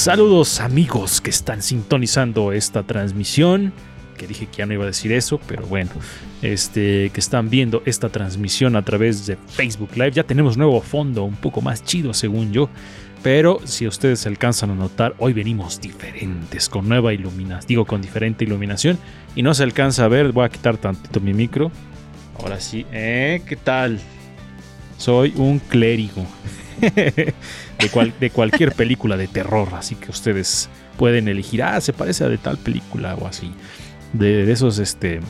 Saludos amigos que están sintonizando esta transmisión. Que dije que ya no iba a decir eso, pero bueno, este, que están viendo esta transmisión a través de Facebook Live. Ya tenemos nuevo fondo, un poco más chido según yo. Pero si ustedes alcanzan a notar, hoy venimos diferentes, con nueva iluminación, digo con diferente iluminación. Y no se alcanza a ver, voy a quitar tantito mi micro. Ahora sí, ¿eh? ¿Qué tal? Soy un clérigo. de, cual- de cualquier película de terror, así que ustedes pueden elegir, ah, se parece a de tal película o así. De, de esos, este...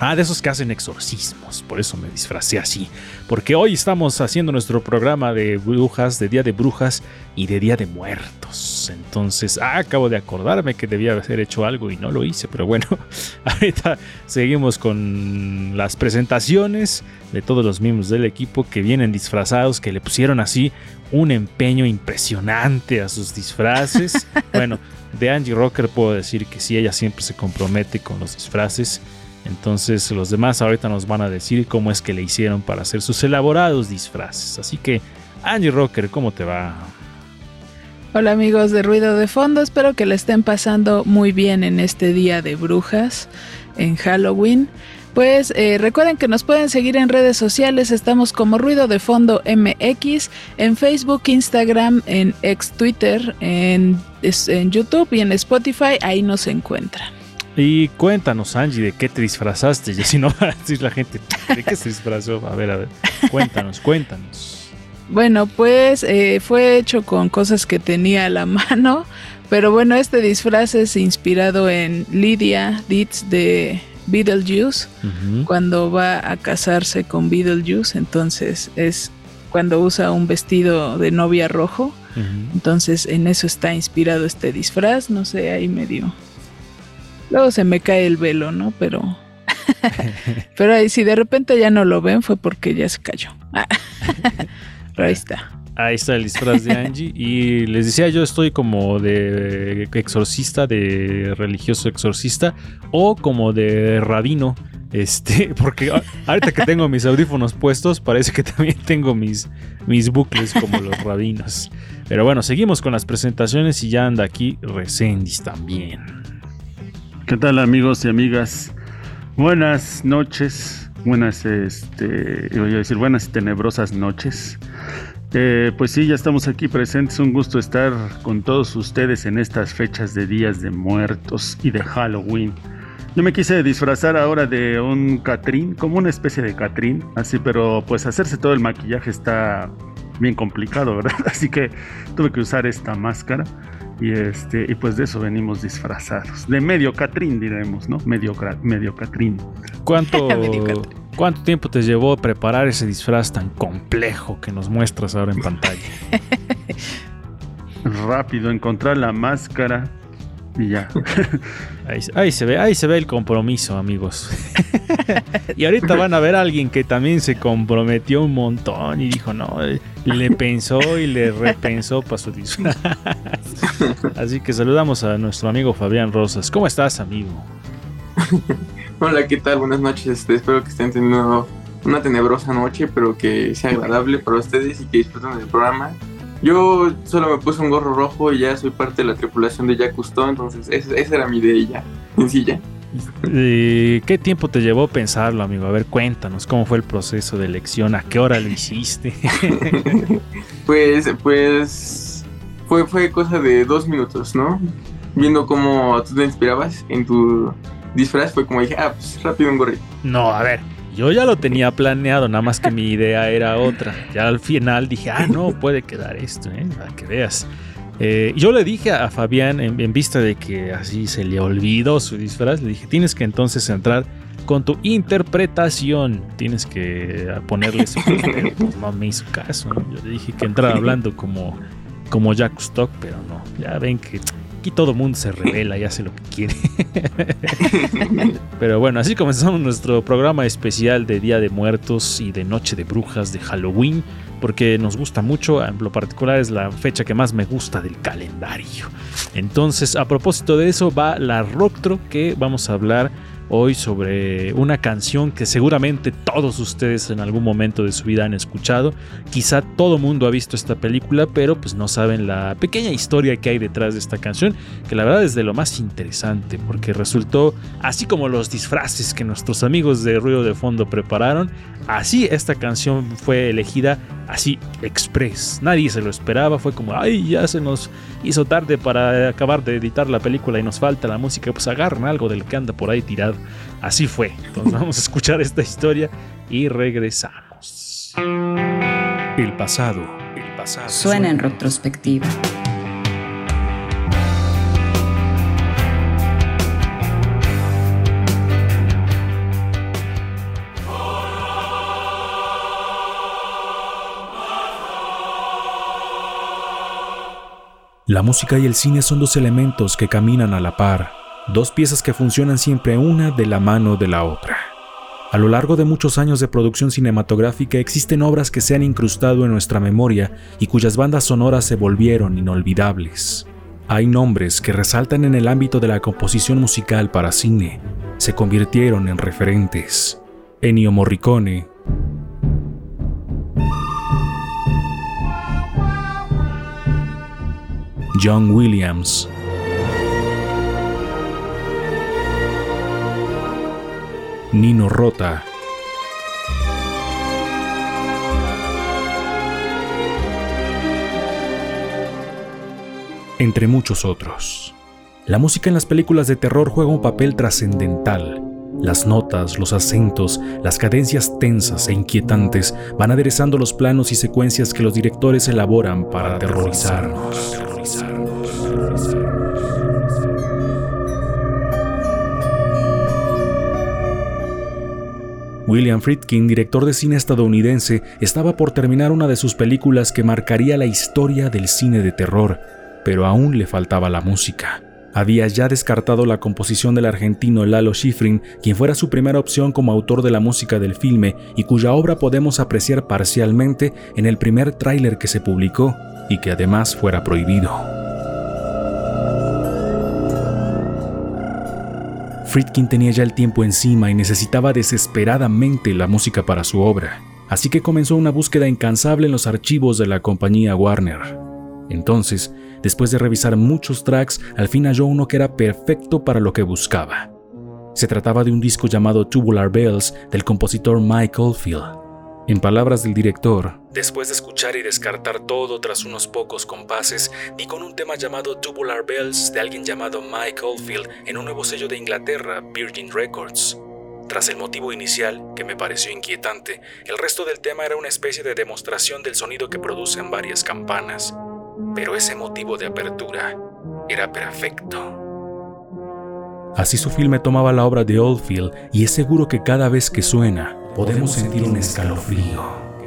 Ah, de esos que hacen exorcismos, por eso me disfracé así. Porque hoy estamos haciendo nuestro programa de brujas, de Día de Brujas y de Día de Muertos. Entonces, ah, acabo de acordarme que debía haber hecho algo y no lo hice, pero bueno, ahorita seguimos con las presentaciones de todos los miembros del equipo que vienen disfrazados, que le pusieron así un empeño impresionante a sus disfraces. bueno, de Angie Rocker puedo decir que sí, ella siempre se compromete con los disfraces. Entonces los demás ahorita nos van a decir cómo es que le hicieron para hacer sus elaborados disfraces. Así que, Angie Rocker, ¿cómo te va? Hola amigos de Ruido de Fondo, espero que le estén pasando muy bien en este día de brujas, en Halloween. Pues eh, recuerden que nos pueden seguir en redes sociales, estamos como Ruido de Fondo MX, en Facebook, Instagram, en ex Twitter, en, en YouTube y en Spotify, ahí nos encuentran. Y cuéntanos, Angie, de qué te disfrazaste. Y si no va a decir la gente, ¿de qué se disfrazó? A ver, a ver, cuéntanos, cuéntanos. Bueno, pues eh, fue hecho con cosas que tenía a la mano, pero bueno, este disfraz es inspirado en Lydia Dietz de Beetlejuice. Cuando va a casarse con Beetlejuice, entonces es cuando usa un vestido de novia rojo, entonces en eso está inspirado este disfraz, no sé, ahí medio. Luego se me cae el velo, ¿no? Pero pero ahí si de repente ya no lo ven fue porque ya se cayó. Ahí está. Ahí está el disfraz de Angie. Y les decía, yo estoy como de exorcista, de religioso exorcista, o como de rabino. Este, porque ahorita que tengo mis audífonos puestos, parece que también tengo mis, mis bucles como los rabinos. Pero bueno, seguimos con las presentaciones y ya anda aquí Resendis también. ¿Qué tal amigos y amigas? Buenas noches, buenas, este, a decir buenas y tenebrosas noches. Eh, pues sí, ya estamos aquí presentes, un gusto estar con todos ustedes en estas fechas de días de muertos y de Halloween. Yo me quise disfrazar ahora de un Catrín, como una especie de Catrín, así, pero pues hacerse todo el maquillaje está bien complicado, ¿verdad? Así que tuve que usar esta máscara. Y este, y pues de eso venimos disfrazados. De medio Catrín, diremos, ¿no? Medio, medio Catrín. ¿Cuánto. ¿Cuánto tiempo te llevó preparar ese disfraz tan complejo que nos muestras ahora en pantalla? Rápido, encontrar la máscara y ya. Ahí, se- ahí se ve, ahí se ve el compromiso, amigos. y ahorita van a ver a alguien que también se comprometió un montón y dijo, no, eh, le pensó y le repensó para su disfraz. Así que saludamos a nuestro amigo Fabián Rosas. ¿Cómo estás, amigo? Hola, ¿qué tal? Buenas noches. Este, espero que estén teniendo una tenebrosa noche, pero que sea agradable para ustedes y que disfruten del programa. Yo solo me puse un gorro rojo y ya soy parte de la tripulación de Jacques Cousteau, entonces esa, esa era mi idea ya, sencilla. Eh, ¿Qué tiempo te llevó pensarlo, amigo? A ver, cuéntanos, ¿cómo fue el proceso de elección? ¿A qué hora lo hiciste? Pues, pues, fue, fue cosa de dos minutos, ¿no? Viendo cómo tú te inspirabas en tu disfraz, fue como dije, ah, pues rápido un gorrito. no, a ver. Yo ya lo tenía planeado, nada más que mi idea era otra. Ya al final dije, ah, no, puede quedar esto, ¿eh? para que veas. Eh, yo le dije a Fabián, en, vista de que así se le olvidó su disfraz, le dije, tienes que entonces entrar con tu interpretación. Tienes que ponerle ese pues no me hizo caso. Yo le dije que entrara hablando como, como Jack Stock, pero no. Ya ven que aquí todo mundo se revela y hace lo que quiere. pero bueno, así comenzamos nuestro programa especial de Día de Muertos y de Noche de Brujas de Halloween. Porque nos gusta mucho, en lo particular es la fecha que más me gusta del calendario. Entonces, a propósito de eso, va la Rocktro que vamos a hablar hoy sobre una canción que seguramente todos ustedes en algún momento de su vida han escuchado. Quizá todo mundo ha visto esta película, pero pues no saben la pequeña historia que hay detrás de esta canción, que la verdad es de lo más interesante, porque resultó, así como los disfraces que nuestros amigos de Ruido de Fondo prepararon, así esta canción fue elegida así express. Nadie se lo esperaba, fue como, ay, ya se nos hizo tarde para acabar de editar la película y nos falta la música, pues agarren algo del que anda por ahí tirado. Así fue. Entonces vamos a escuchar esta historia y regresamos. El pasado, el pasado. Suena en retrospectiva. La música y el cine son dos elementos que caminan a la par, dos piezas que funcionan siempre una de la mano de la otra. A lo largo de muchos años de producción cinematográfica existen obras que se han incrustado en nuestra memoria y cuyas bandas sonoras se volvieron inolvidables. Hay nombres que resaltan en el ámbito de la composición musical para cine, se convirtieron en referentes. Ennio Morricone, John Williams. Nino Rota. Entre muchos otros. La música en las películas de terror juega un papel trascendental. Las notas, los acentos, las cadencias tensas e inquietantes van aderezando los planos y secuencias que los directores elaboran para aterrorizarnos. William Friedkin, director de cine estadounidense, estaba por terminar una de sus películas que marcaría la historia del cine de terror, pero aún le faltaba la música. Había ya descartado la composición del argentino Lalo Schifrin, quien fuera su primera opción como autor de la música del filme y cuya obra podemos apreciar parcialmente en el primer tráiler que se publicó y que además fuera prohibido. Friedkin tenía ya el tiempo encima y necesitaba desesperadamente la música para su obra, así que comenzó una búsqueda incansable en los archivos de la compañía Warner. Entonces, después de revisar muchos tracks, al fin halló uno que era perfecto para lo que buscaba. Se trataba de un disco llamado Tubular Bells del compositor Mike Oldfield. En palabras del director, después de escuchar y descartar todo tras unos pocos compases, di con un tema llamado Tubular Bells de alguien llamado Mike Oldfield en un nuevo sello de Inglaterra, Virgin Records. Tras el motivo inicial, que me pareció inquietante, el resto del tema era una especie de demostración del sonido que producen varias campanas. Pero ese motivo de apertura era perfecto. Así su filme tomaba la obra de Oldfield y es seguro que cada vez que suena, podemos sentir un escalofrío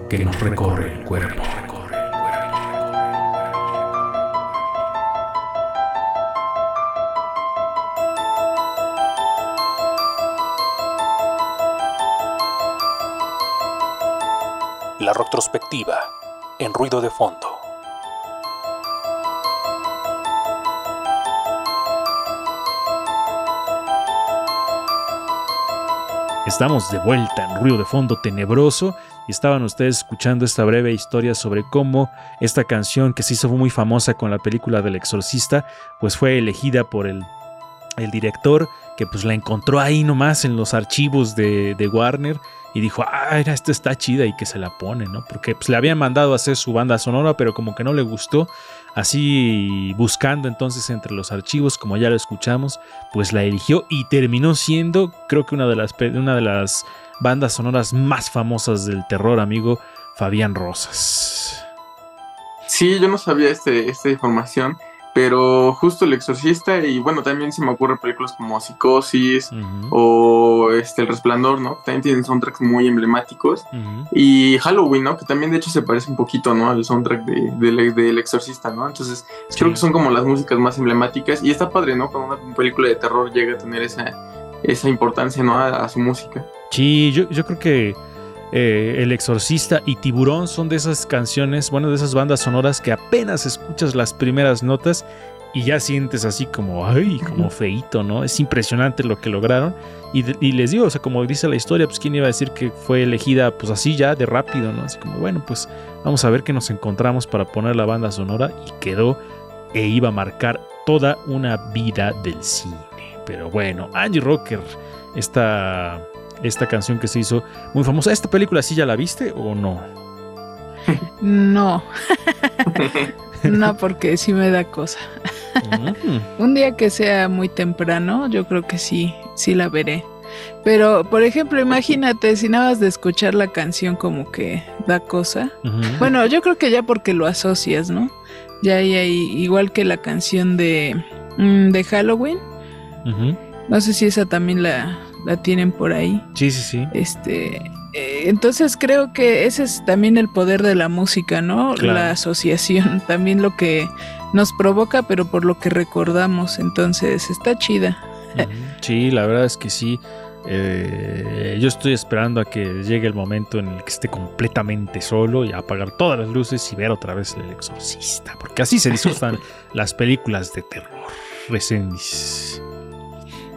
que nos recorre el cuerpo. La retrospectiva en ruido de fondo. Estamos de vuelta en Ruido de Fondo Tenebroso y estaban ustedes escuchando esta breve historia sobre cómo esta canción que se hizo muy famosa con la película del exorcista, pues fue elegida por el, el director que pues la encontró ahí nomás en los archivos de, de Warner y dijo, ah, esto está chida y que se la pone, ¿no? Porque pues, le habían mandado a hacer su banda sonora, pero como que no le gustó. Así buscando entonces entre los archivos, como ya lo escuchamos, pues la eligió y terminó siendo, creo que una de las, una de las bandas sonoras más famosas del terror, amigo, Fabián Rosas. Sí, yo no sabía este, esta información, pero justo El Exorcista y bueno, también se me ocurren películas como Psicosis o este El Resplandor, ¿no? También tienen soundtracks muy emblemáticos. Y Halloween, ¿no? Que también de hecho se parece un poquito, ¿no? Al soundtrack de, del- del Exorcista, ¿no? Entonces Sí. creo que son como las músicas más emblemáticas y está padre, ¿no? Cuando una película de terror llega a tener esa, esa importancia, ¿no? A, a su música. Sí, yo, yo creo que eh, El Exorcista y Tiburón son de esas canciones, bueno, de esas bandas sonoras que apenas escuchas las primeras notas y ya sientes así como, ay, como feíto, ¿no? Es impresionante lo que lograron. Y les digo, o sea, como dice la historia, pues quién iba a decir que fue elegida, pues así ya, de rápido, ¿no? Así como, bueno, pues vamos a ver qué nos encontramos para poner la banda sonora y quedó e iba a marcar toda una vida del cine. Pero bueno, Angie Rocker, esta, esta canción que se hizo muy famosa. ¿Esta película sí ya la viste o no? No, no, porque sí me da cosa. Mm. Un día que sea muy temprano, yo creo que sí, sí la veré. Pero, por ejemplo, imagínate si nada más de escuchar la canción como que da cosa. Bueno, yo creo que ya porque lo asocias, ¿no? Ya hay ahí, igual que la canción de, mm, de Halloween. No sé si esa también la, la tienen por ahí. Sí, sí, sí. Este, eh, entonces creo que ese es también el poder de la música, ¿no? Claro. La asociación, también lo que nos provoca, pero por lo que recordamos. Entonces está chida. Sí, la verdad es que sí. Eh, yo estoy esperando a que llegue el momento en el que esté completamente solo y apagar todas las luces y ver otra vez el exorcista. Porque así se disfrutan las películas de terror. Recendis.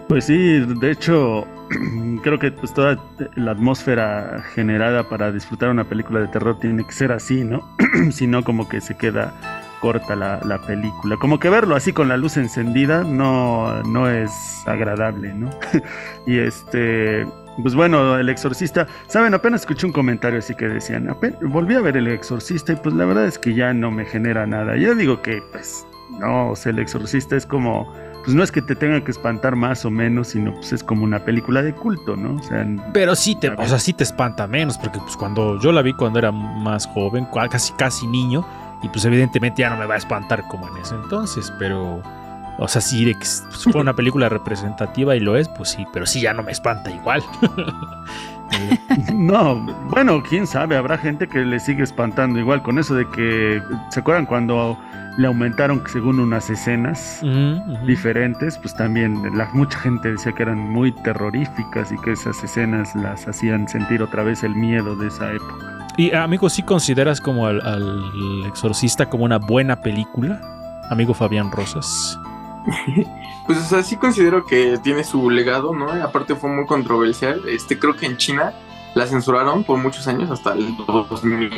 Pues sí, de hecho, creo que pues toda la atmósfera generada para disfrutar una película de terror tiene que ser así, ¿no? si no, como que se queda corta la, la película. Como que verlo así con la luz encendida no, no es agradable, ¿no? y este, pues bueno, El Exorcista, saben, apenas escuché un comentario así que decían, "Apen- volví a ver El Exorcista y pues la verdad es que ya no me genera nada. Yo digo que pues no, o sea, El Exorcista es como pues no es que te tenga que espantar más o menos, sino pues es como una película de culto, ¿no? O sea, Pero sí te, o sea, sí te espanta menos, porque pues cuando yo la vi cuando era más joven, casi casi niño, y pues evidentemente ya no me va a espantar como en ese entonces, pero o sea, sí de que s- pues, fue una película representativa y lo es, pues sí, pero sí ya no me espanta igual. Eh, no, bueno, quién sabe, habrá gente que le sigue espantando igual con eso de que, ¿se acuerdan cuando le aumentaron según unas escenas diferentes? Pues también la, mucha gente decía que eran muy terroríficas y que esas escenas las hacían sentir otra vez el miedo de esa época. Y amigo, ¿sí consideras como al, al exorcista como una buena película? Amigo Fabián Rosas. Pues, o sea, sí considero que tiene su legado, ¿no? Aparte fue muy controversial. Este, creo que en China la censuraron por muchos años, hasta el 2000.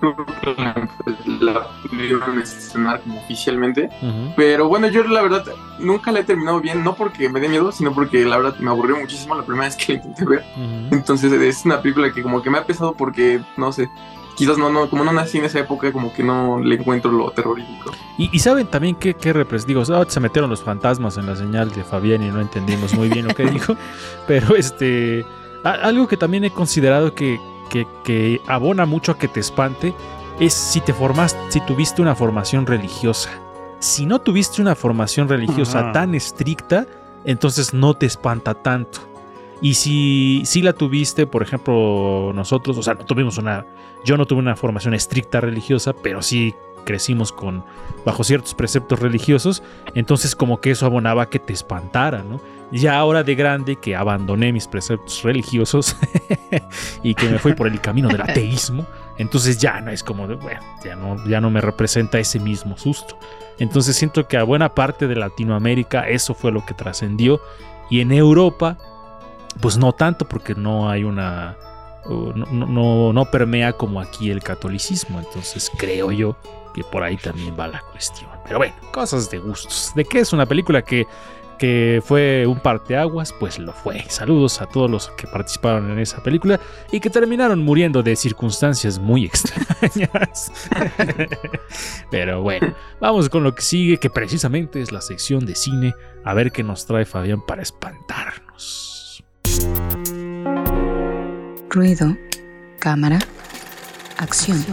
Creo que la, pudieron estrenar como oficialmente. Ujú. Pero bueno, yo la verdad nunca la he terminado bien, no porque me dé miedo, sino porque la verdad me aburrió muchísimo la primera vez que la intenté ver. Ujú. Entonces es una película que como que me ha pesado porque, no sé, quizás no, no, como no nací en esa época, como que no le encuentro lo terrorífico. Y, y saben también qué, qué digo, se metieron los fantasmas en la señal de Fabián y no entendimos muy bien lo que dijo. Pero este. Algo que también he considerado que, que, que abona mucho a que te espante es si te formas, si tuviste una formación religiosa. Si no tuviste una formación religiosa Ajá. tan estricta, entonces no te espanta tanto. Y si, si la tuviste, por ejemplo, nosotros, o sea, no tuvimos una. Yo no tuve una formación estricta religiosa, pero sí crecimos con bajo ciertos preceptos religiosos, entonces como que eso abonaba que te espantara, ¿no? Ya ahora de grande que abandoné mis preceptos religiosos y que me fui por el camino del ateísmo, entonces ya no es como de, bueno, ya no, ya no me representa ese mismo susto. Entonces siento que a buena parte de Latinoamérica eso fue lo que trascendió y en Europa pues no tanto porque no hay una no- no, no permea como aquí el catolicismo entonces creo yo que por ahí también va la cuestión pero bueno cosas de gustos de qué es una película que que fue un parteaguas, pues lo fue. Saludos a todos los que participaron en esa película y que terminaron muriendo de circunstancias muy extrañas. Pero bueno, vamos con lo que sigue, que precisamente es la sección de cine, a ver qué nos trae Fabián para espantarnos. Ruido, cámara, acción.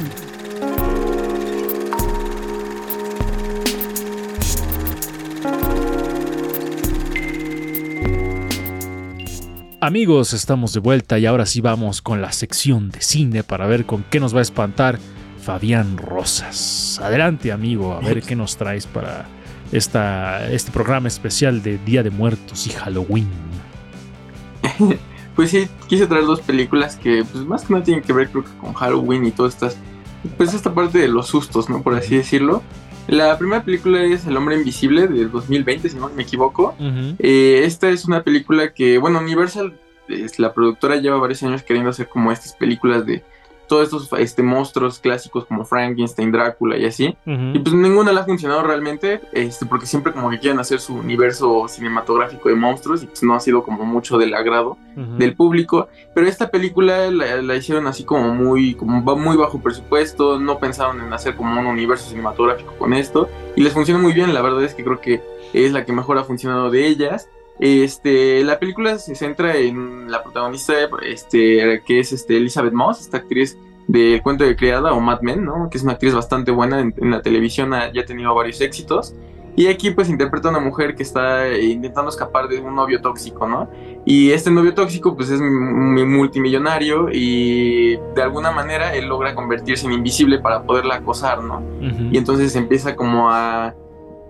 Amigos, estamos de vuelta y ahora sí vamos con la sección de cine para ver con qué nos va a espantar Fabián Rosas. Adelante, amigo, a ver qué nos traes para esta, este programa especial de Día de Muertos y Halloween. Pues sí, quise traer dos películas que pues más que nada tienen que ver creo que con Halloween y todas estas, pues esta parte de los sustos, ¿no? Por así decirlo. La primera película es El Hombre Invisible del 2020, si no me equivoco. Eh, esta es una película que, bueno, Universal, es, la productora lleva varios años queriendo hacer como estas películas de todos estos este, monstruos clásicos como Frankenstein, Drácula y así. Y pues ninguna le ha funcionado realmente, este, porque siempre como que quieren hacer su universo cinematográfico de monstruos y pues no ha sido como mucho del agrado del público. Pero esta película la, la hicieron así como muy, como muy bajo presupuesto, no pensaron en hacer como un universo cinematográfico con esto y les funciona muy bien, la verdad es que creo que es la que mejor ha funcionado de ellas. Este, la película se centra en la protagonista, este, que es este, Elizabeth Moss, esta actriz del cuento de criada o Mad Men, ¿no? Que es una actriz bastante buena en, en la televisión, ha, ya ha tenido varios éxitos. Y aquí pues interpreta a una mujer que está intentando escapar de un novio tóxico, ¿no? Y este novio tóxico pues es multimillonario y de alguna manera él logra convertirse en invisible para poderla acosar, ¿no? Y entonces empieza como a...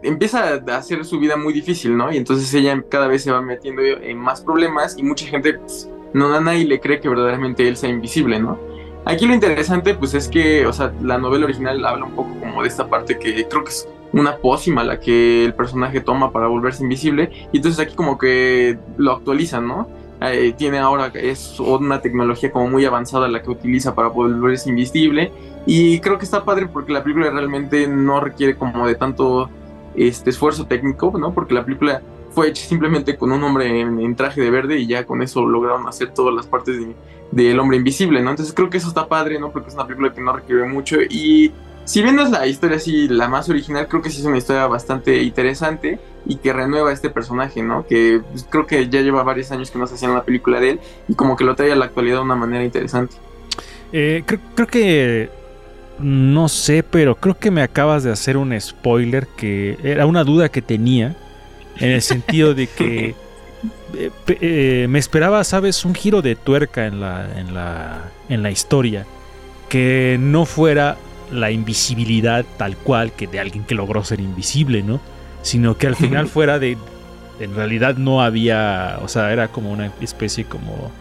Empieza a hacer su vida muy difícil, ¿no? Y entonces ella cada vez se va metiendo en más problemas y mucha gente, pues, no a nadie le cree que verdaderamente él sea invisible, ¿no? Aquí lo interesante, pues, es que, o sea, la novela original habla un poco como de esta parte que creo que es una pócima la que el personaje toma para volverse invisible y entonces aquí como que lo actualizan, ¿no? Eh, tiene ahora, es una tecnología como muy avanzada la que utiliza para volverse invisible y creo que está padre porque la película realmente no requiere como de tanto este esfuerzo técnico, ¿no? Porque la película fue hecha simplemente con un hombre en, traje de verde y ya con eso lograron hacer todas las partes de- del hombre invisible, ¿no? Entonces creo que eso está padre, ¿no? Porque es una película que no requiere mucho y si bien es la historia así la más original, creo que sí es una historia bastante interesante y que renueva a este personaje, ¿no? Que pues, creo que ya lleva varios años que no se hacía una película de él y como que lo trae a la actualidad de una manera interesante. Eh, creo, creo que. No sé, pero creo que me acabas de hacer un spoiler que era una duda que tenía. En el sentido de que. eh, eh, me esperaba, ¿sabes? Un giro de tuerca en la, en la, en la historia. Que no fuera la invisibilidad tal cual que de alguien que logró ser invisible, ¿no? Sino que al final fuera de. En realidad no había. O sea, era como una especie como.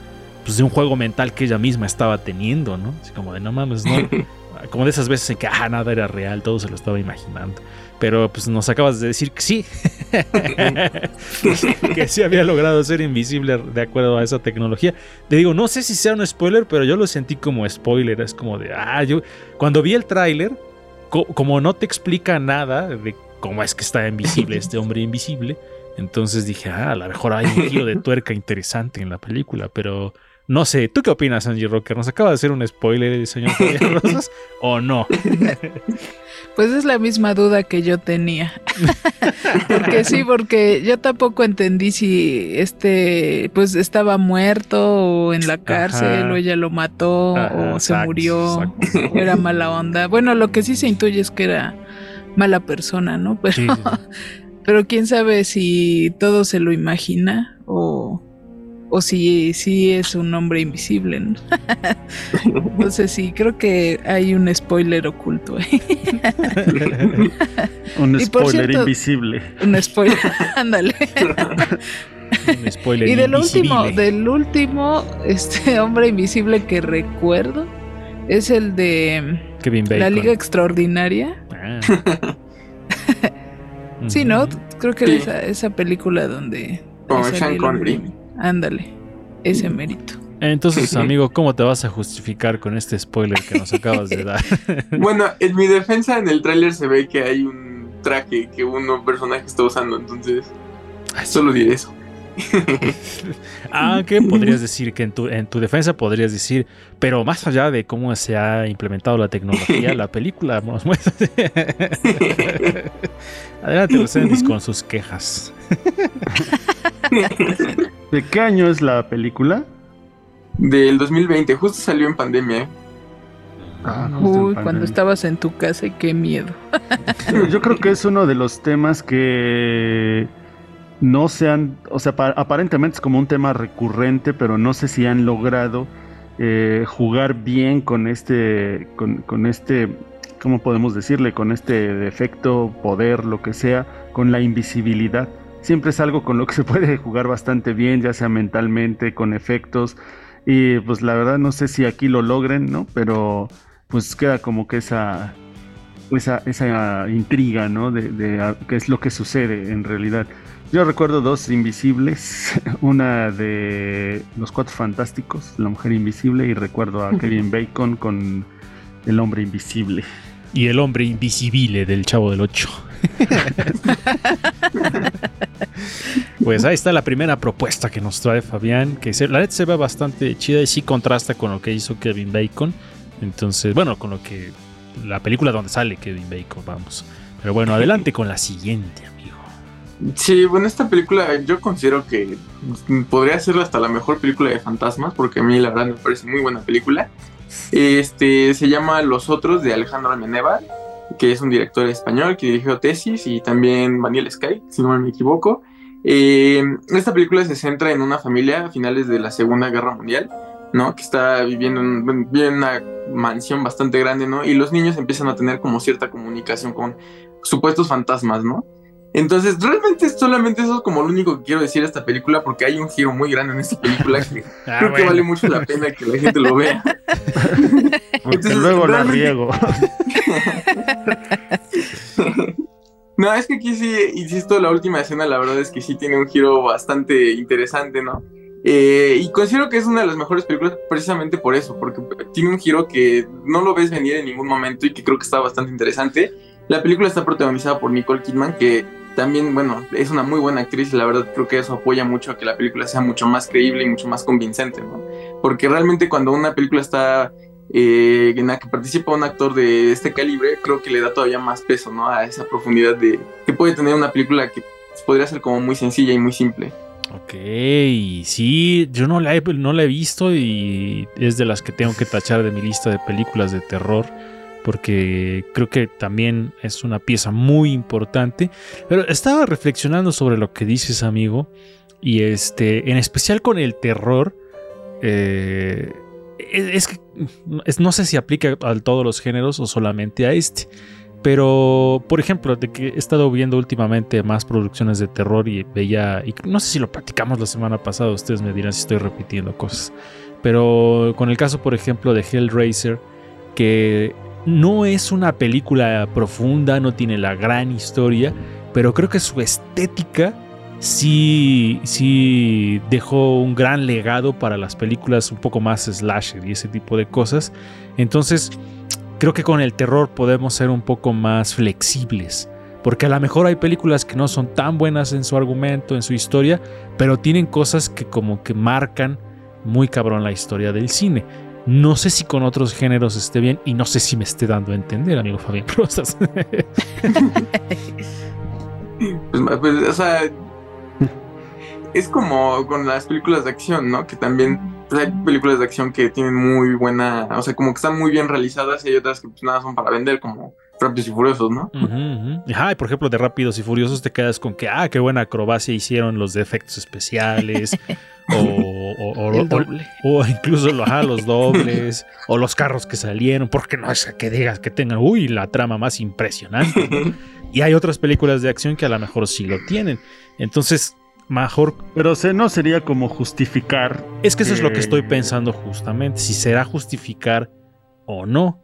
Pues de un juego mental que ella misma estaba teniendo, ¿no? Así como de no mames, no. Como de esas veces en que ah, nada era real, todo se lo estaba imaginando. Pero pues nos acabas de decir que sí. que sí había logrado ser invisible de acuerdo a esa tecnología. Te digo, no sé si sea un spoiler, pero yo lo sentí como spoiler. Es como de, ah, yo. Cuando vi el tráiler, co- como no te explica nada de cómo es que está invisible este hombre invisible, entonces dije, ah, a lo mejor hay un giro de tuerca interesante en la película, pero. No sé, ¿tú qué opinas, Angie Rocker? ¿Nos acaba de hacer un spoiler el señor Fabián Rosas o no? Pues es la misma duda que yo tenía. porque sí, porque yo tampoco entendí si este pues estaba muerto o en la cárcel Ajá. o ella lo mató Ajá, o se exacto, murió exacto. era mala onda. Bueno, lo que sí se intuye es que era mala persona, ¿no? Pero, sí, pero quién sabe si todo se lo imagina o, o si, si es un hombre invisible, ¿no? Entonces sí, creo que hay un spoiler oculto ahí. Un spoiler cierto- invisible. Un spoiler, ándale. Un spoiler Y del último, invisible. del último, este hombre invisible que recuerdo es el de Kevin Bacon. La Liga Extraordinaria. Ah. Sí, ¿no? Creo que Sí. esa, esa película donde Con Sean. Connery. Ándale, ese mérito. Entonces, amigo, ¿cómo te vas a justificar con este spoiler que nos acabas de dar? Bueno, en mi defensa en el tráiler se ve que hay un traje que un personaje está usando, entonces Solo diré eso. Aunque Ah, podrías decir que en tu, en tu defensa podrías decir, pero más allá de cómo se ha implementado la tecnología, la película nos muestra. Adelante, Lucenis, con sus quejas. ¿De qué año es la película? Del 2020, justo salió en pandemia. Ah, Uy, cuando estabas en tu casa y qué miedo. Yo creo que es uno de los temas que no se han, o sea, pa- aparentemente es como un tema recurrente, pero no sé si han logrado eh, jugar bien con este, con, este, ¿cómo podemos decirle? Con este defecto, poder, lo que sea, con la invisibilidad. Siempre es algo con lo que se puede jugar bastante bien, ya sea mentalmente, con efectos. Y pues la verdad no sé si aquí lo logren, ¿no? Pero pues queda como que esa, esa, esa intriga, ¿no? De, de qué es lo que sucede en realidad. Yo recuerdo dos invisibles, una de Los Cuatro Fantásticos, La Mujer Invisible, y recuerdo a Kevin Bacon con El Hombre Invisible. Y el hombre invisible del Chavo del 8. pues ahí está la primera propuesta que nos trae Fabián, que se, la neta se ve bastante chida y sí contrasta con lo que hizo Kevin Bacon. Entonces, bueno, con lo que la película donde sale Kevin Bacon, vamos. Pero bueno, adelante con la siguiente. Sí, bueno, esta película yo considero que podría ser hasta la mejor película de fantasmas, porque a mí la verdad me parece muy buena película. Este se llama Los Otros de Alejandro Almenévar, que es un director español que dirigió Tesis y también Daniel Sky, si no me equivoco. Eh, esta película se centra en una familia a finales de la Segunda Guerra Mundial, ¿no? Que está viviendo en una mansión bastante grande, ¿no? Y los niños empiezan a tener como cierta comunicación con supuestos fantasmas, ¿no? Entonces, realmente solamente eso es como lo único que quiero decir de esta película, porque hay un giro muy grande en esta película que Ah, creo que vale mucho la pena que la gente lo vea. Porque Entonces, luego la realmente- riego. No, es que aquí sí, insisto, la última escena la verdad es que sí tiene un giro bastante interesante, ¿no? Eh, y considero que es una de las mejores películas precisamente por eso, porque tiene un giro que no lo ves venir en ningún momento y que creo que está bastante interesante. La película está protagonizada por Nicole Kidman, que también, bueno, es una muy buena actriz y la verdad creo que eso apoya mucho a que la película sea mucho más creíble y mucho más convincente, ¿no? Porque realmente cuando una película está eh, en la que participa un actor de este calibre, creo que le da todavía más peso, ¿no? A esa profundidad de que puede tener una película que podría ser como muy sencilla y muy simple. Ok, sí, yo no la, he, no la he visto y es de las que tengo que tachar de mi lista de películas de terror porque creo que también es una pieza muy importante. Pero estaba reflexionando sobre lo que dices, amigo, y este, en especial con el terror, eh, es, que no sé si aplica a todos los géneros o solamente a este. Pero, por ejemplo, de que he estado viendo últimamente más producciones de terror y veía, y no sé si lo platicamos la semana pasada, ustedes me dirán si estoy repitiendo cosas. Pero con el caso, por ejemplo, de Hellraiser, que no es una película profunda, no tiene la gran historia, pero creo que su estética sí, sí dejó un gran legado para las películas un poco más slasher y ese tipo de cosas. Entonces, creo que con el terror podemos ser un poco más flexibles. Porque a lo mejor hay películas que no son tan buenas en su argumento, en su historia, pero tienen cosas que como que marcan muy cabrón la historia del cine. No sé si con otros géneros esté bien y no sé si me esté dando a entender, amigo Fabián Rosas. Pues, pues, o sea, es como con las películas de acción, ¿no? Que también pues, hay películas de acción que tienen muy buena, o sea, como que están muy bien realizadas y hay otras que pues nada son para vender, como Rápidos y Furiosos, ¿no? Ujú. Ajá, y por ejemplo, de Rápidos y Furiosos te quedas con que, ah, qué buena acrobacia hicieron los de efectos especiales. o, o- o- doble. o incluso lo- ajá, los dobles, o los carros que salieron, porque no es que digas que tengan, uy, la trama más impresionante. ¿no? Y hay otras películas de acción que a lo mejor sí lo tienen. Entonces, mejor. Pero se, no sería como justificar. Es que eso es lo que estoy pensando justamente, si será justificar o no.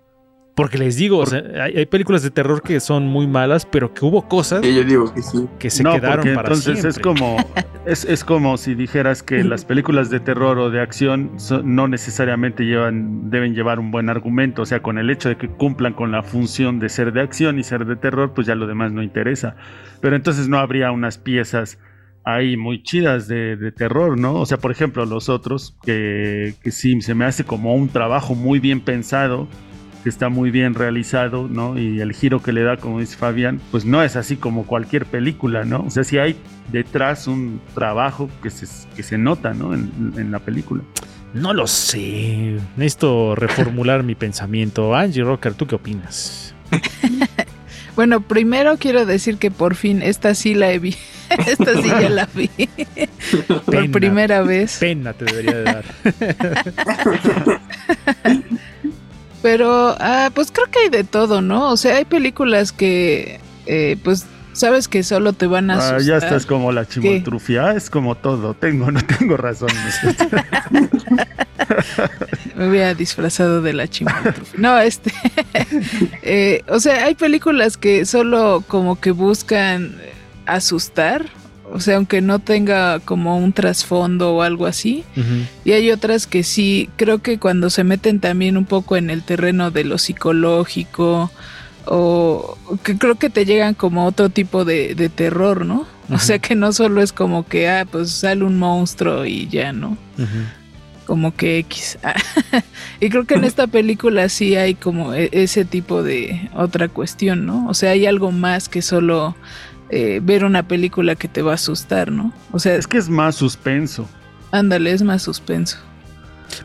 Porque les digo, o sea, hay, hay películas de terror que son muy malas, pero que hubo cosas Y yo digo que sí. que se no, quedaron para entonces siempre. es como es, es como si dijeras que las películas de terror o de acción so- no necesariamente llevan deben llevar un buen argumento, o sea, con el hecho de que cumplan con la función de ser de acción y ser de terror, pues ya lo demás no interesa. Pero entonces no habría unas piezas hay muy chidas de, de terror, ¿no? O sea, por ejemplo, los otros, que, que sí se me hace como un trabajo muy bien pensado, que está muy bien realizado, ¿no? Y el giro que le da, como dice Fabián, pues no es así como cualquier película, ¿no? O sea, sí hay detrás un trabajo que se, que se nota, ¿no? En, en la película. No lo sé. Necesito reformular mi pensamiento. Angie Rocker, ¿tú qué opinas? Bueno, primero quiero decir que por fin esta sí la he vi. esta sí ya la vi. por primera vez. Pena te debería de dar. Pero, ah, pues creo que hay de todo, ¿no? O sea, hay películas que, eh, pues, sabes que solo te van a Ah, asustar. ya estás como la chimotrufia, es como todo, tengo, no tengo razón. Me había disfrazado de la chimoltrufia. No, este. eh, o sea, hay películas que solo como que buscan asustar. O sea, aunque no tenga como un trasfondo o algo así. Y hay otras que sí, creo que cuando se meten también un poco en el terreno de lo psicológico. O que creo que te llegan como otro tipo de, de terror, ¿no? O sea que no solo es como que, ah, pues sale un monstruo y ya, ¿no? como que X. y creo que en esta película sí hay como e- ese tipo de otra cuestión, ¿no? O sea, hay algo más que solo eh, ver una película que te va a asustar, ¿no? O sea, es que es más suspenso. ándale, es más suspenso.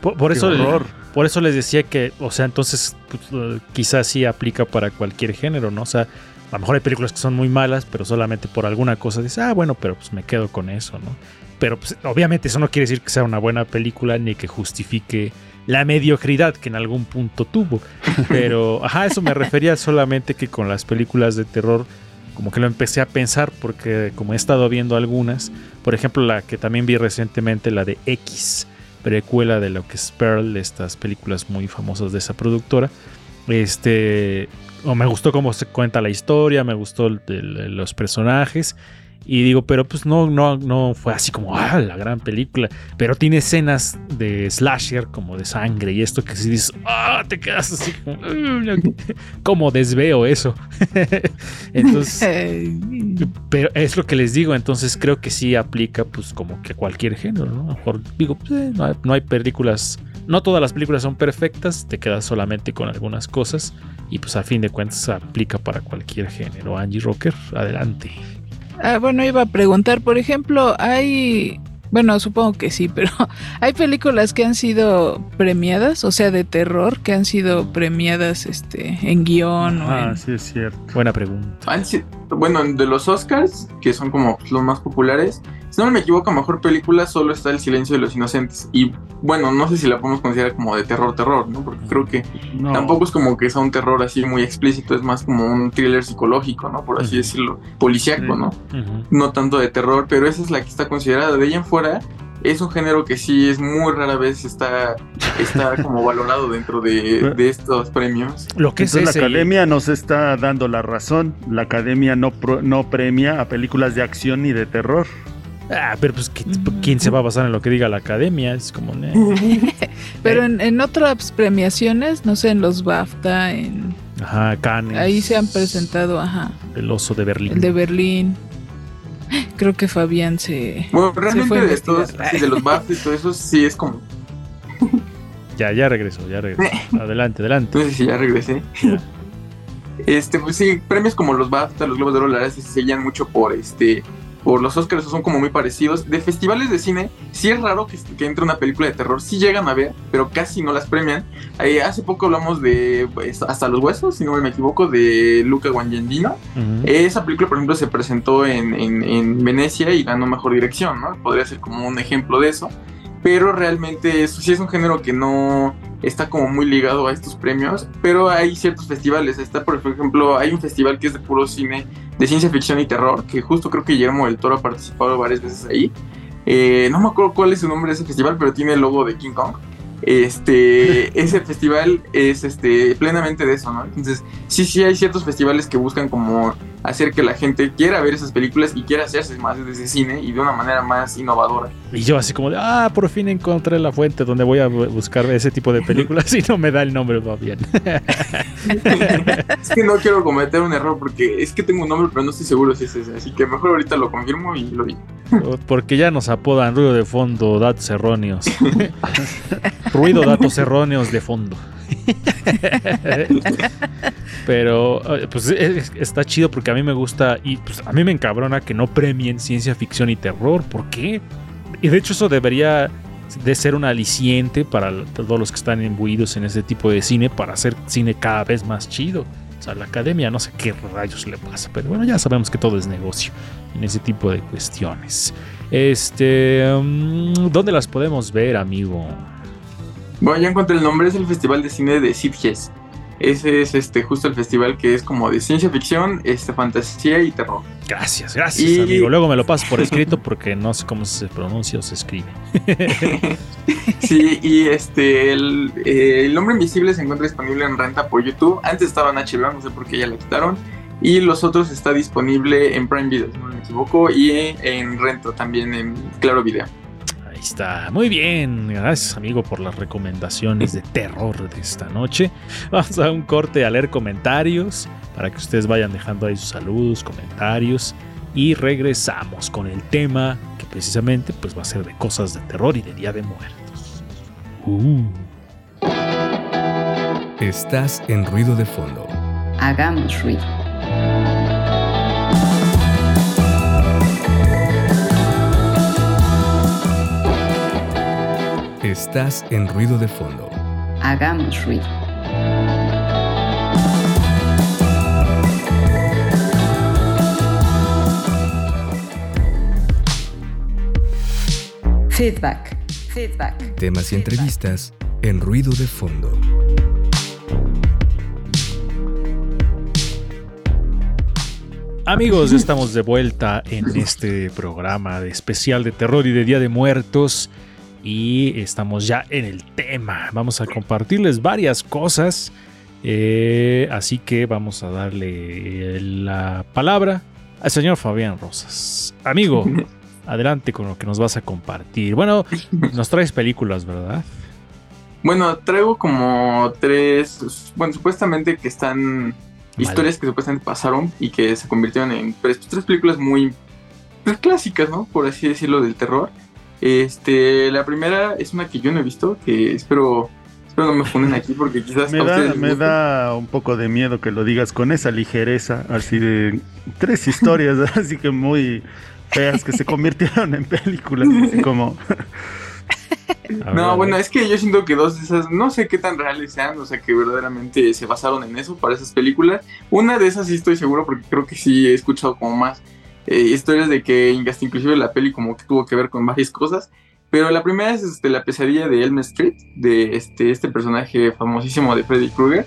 Por, eso, horror. por eso les decía que, o sea, entonces pues, eh, quizás sí aplica para cualquier género, ¿no? O sea, a lo mejor hay películas que son muy malas, pero solamente por alguna cosa dices, ah, bueno, pero pues me quedo con eso, ¿no? Pero pues, obviamente eso no quiere decir que sea una buena película ni que justifique la mediocridad que en algún punto tuvo. Pero, ajá, eso me refería solamente que con las películas de terror, como que lo empecé a pensar porque como he estado viendo algunas, por ejemplo, la que también vi recientemente, la de X, precuela de lo que es Pearl, estas películas muy famosas de esa productora. Este, me gustó cómo se cuenta la historia, me gustó los personajes. Y digo, pero pues no, no, no fue así como ah, la gran película. Pero tiene escenas de slasher, como de sangre y esto que si dices, ah, te quedas así como, "Mm, como desveo eso. entonces, pero es lo que les digo, entonces creo que sí aplica pues como que a cualquier género, ¿no? A lo mejor digo, pues, eh, no, hay, no hay películas, no todas las películas son perfectas, te quedas solamente con algunas cosas y pues a fin de cuentas aplica para cualquier género. Angie Rocker, adelante. Ah, bueno, iba a preguntar, por ejemplo, hay, bueno, supongo que sí, pero hay películas que han sido premiadas, o sea, de terror, que han sido premiadas este, en guion o Ah, en... sí, es cierto. Buena pregunta. Bueno, de los Oscars, que son como los más populares, si no me equivoco, mejor película solo está El silencio de los inocentes. Y bueno, no sé si la podemos considerar como de terror, terror, ¿no? Porque creo que No, tampoco es como que sea un terror así muy explícito, es más como un thriller psicológico, ¿no? Por así decirlo, policíaco. ¿no? No tanto de terror, pero esa es la que está considerada. De ahí en fuera, es un género que sí es muy rara vez está, está como valorado dentro de, de estos premios. Lo que es Entonces ese la academia nos está dando la razón. La academia no, pro- no premia a películas de acción ni de terror. Ah, pero pues ¿qui- ¿quién se va a basar en lo que diga la academia? Es como... "Nah". Pero en, en otras premiaciones, no sé, en los BAFTA, en... Ajá, Cannes. Ahí se han presentado, ajá, El oso de Berlín. el de Berlín. Creo que Fabián se... Bueno, Se realmente fue de así, de los BAFTA y todo eso, sí es como. Ya, ya regresó, ya regresó. Adelante, adelante. No sé si ya regresé. Ya. Este, pues sí, premios como los BAFTA, los Globos de Oro, la verdad se sellan mucho por este. Por los Oscars son como muy parecidos. De festivales de cine, sí es raro que, que entre una película de terror. Sí llegan a ver, pero casi no las premian. Eh, hace poco hablamos de pues, Hasta los Huesos, si no me equivoco, de Luca Guadagnino. Esa película, por ejemplo, se presentó en, en- en Venecia y ganó mejor dirección, ¿no? Podría ser como un ejemplo de eso. Pero realmente eso sí es un género que no está como muy ligado a estos premios. Pero hay ciertos festivales. Está, por ejemplo, hay un festival que es de puro cine de ciencia ficción y terror, que justo creo que Guillermo del Toro ha participado varias veces ahí. Eh, no me acuerdo cuál es el nombre de ese festival, pero tiene el logo de King Kong. este, ese festival es este, plenamente de eso, ¿no? Entonces, sí, sí hay ciertos festivales que buscan como hacer que la gente quiera ver esas películas y quiera hacerse más de ese cine y de una manera más innovadora. Y yo así como de, ah, por fin encontré la fuente donde voy a bu- buscar ese tipo de películas y no me da el nombre, va bien. Es que no quiero cometer un error porque es que tengo un nombre, pero no estoy seguro si es ese. Así que mejor ahorita lo confirmo y lo digo. Porque ya nos apodan ruido de fondo, datos erróneos. ruido, datos erróneos de fondo. Pero eh, pues es- está chido porque a mí me gusta y pues a mí me encabrona que no premien ciencia ficción y terror. ¿Por qué? Y de hecho eso debería de ser un aliciente para todos los que están imbuidos en ese tipo de cine para hacer cine cada vez más chido. O sea, la academia no sé qué rayos le pasa, pero bueno, ya sabemos que todo es negocio en ese tipo de cuestiones. Este, mm, ¿dónde las podemos ver, amigo? Bueno, ya encontré el nombre, es el Festival de Cine de Sitges. Ese es este justo el festival que es como de ciencia ficción, este, fantasía y terror. Gracias, gracias, Y- amigo. Luego me lo pasas por escrito porque no sé cómo se pronuncia o se escribe. Sí, y este el, eh, el Hombre Invisible se encuentra disponible en renta por YouTube. Antes estaba en HBO, no sé por qué ya la quitaron. Y los otros está disponible en Prime Video, si no me equivoco, y en renta también en Claro Video. Ahí está. Muy bien. Gracias, amigo, por las recomendaciones de terror de esta noche. Vamos a un corte a leer comentarios para que ustedes vayan dejando ahí sus saludos, comentarios. Y regresamos con el tema que precisamente pues, va a ser de cosas de terror y de Día de Muertos. Uh. Estás en ruido de fondo. Hagamos ruido. Estás en ruido de fondo. Hagamos ruido. Feedback. Feedback. Temas y entrevistas en ruido de fondo. Amigos, ya estamos de vuelta en este programa de especial de terror y de Día de Muertos. Y estamos ya en el tema. Vamos a compartirles varias cosas. eh, así que vamos a darle la palabra al señor Fabián Rosas. Amigo, adelante con lo que nos vas a compartir. Bueno, nos traes películas, ¿verdad? Bueno, traigo como tres, bueno, supuestamente que están historias que supuestamente pasaron y que se convirtieron en pues, tres películas muy pues, clásicas, ¿no? Por así decirlo, del terror. Este, la primera es una que yo no he visto, que espero, espero no me funden aquí porque quizás Me a da, me da un poco de miedo que lo digas con esa ligereza, así de tres historias, así que muy feas que se convirtieron en películas, así como. No, bueno, es que yo siento que dos de esas, no sé qué tan reales sean, o sea, que verdaderamente se basaron en eso para esas películas. Una de esas sí estoy seguro porque creo que sí he escuchado como más eh, historias de que hasta inclusive la peli como que tuvo que ver con varias cosas. Pero la primera es este, la pesadilla de Elm Street, de este, este personaje famosísimo de Freddy Krueger.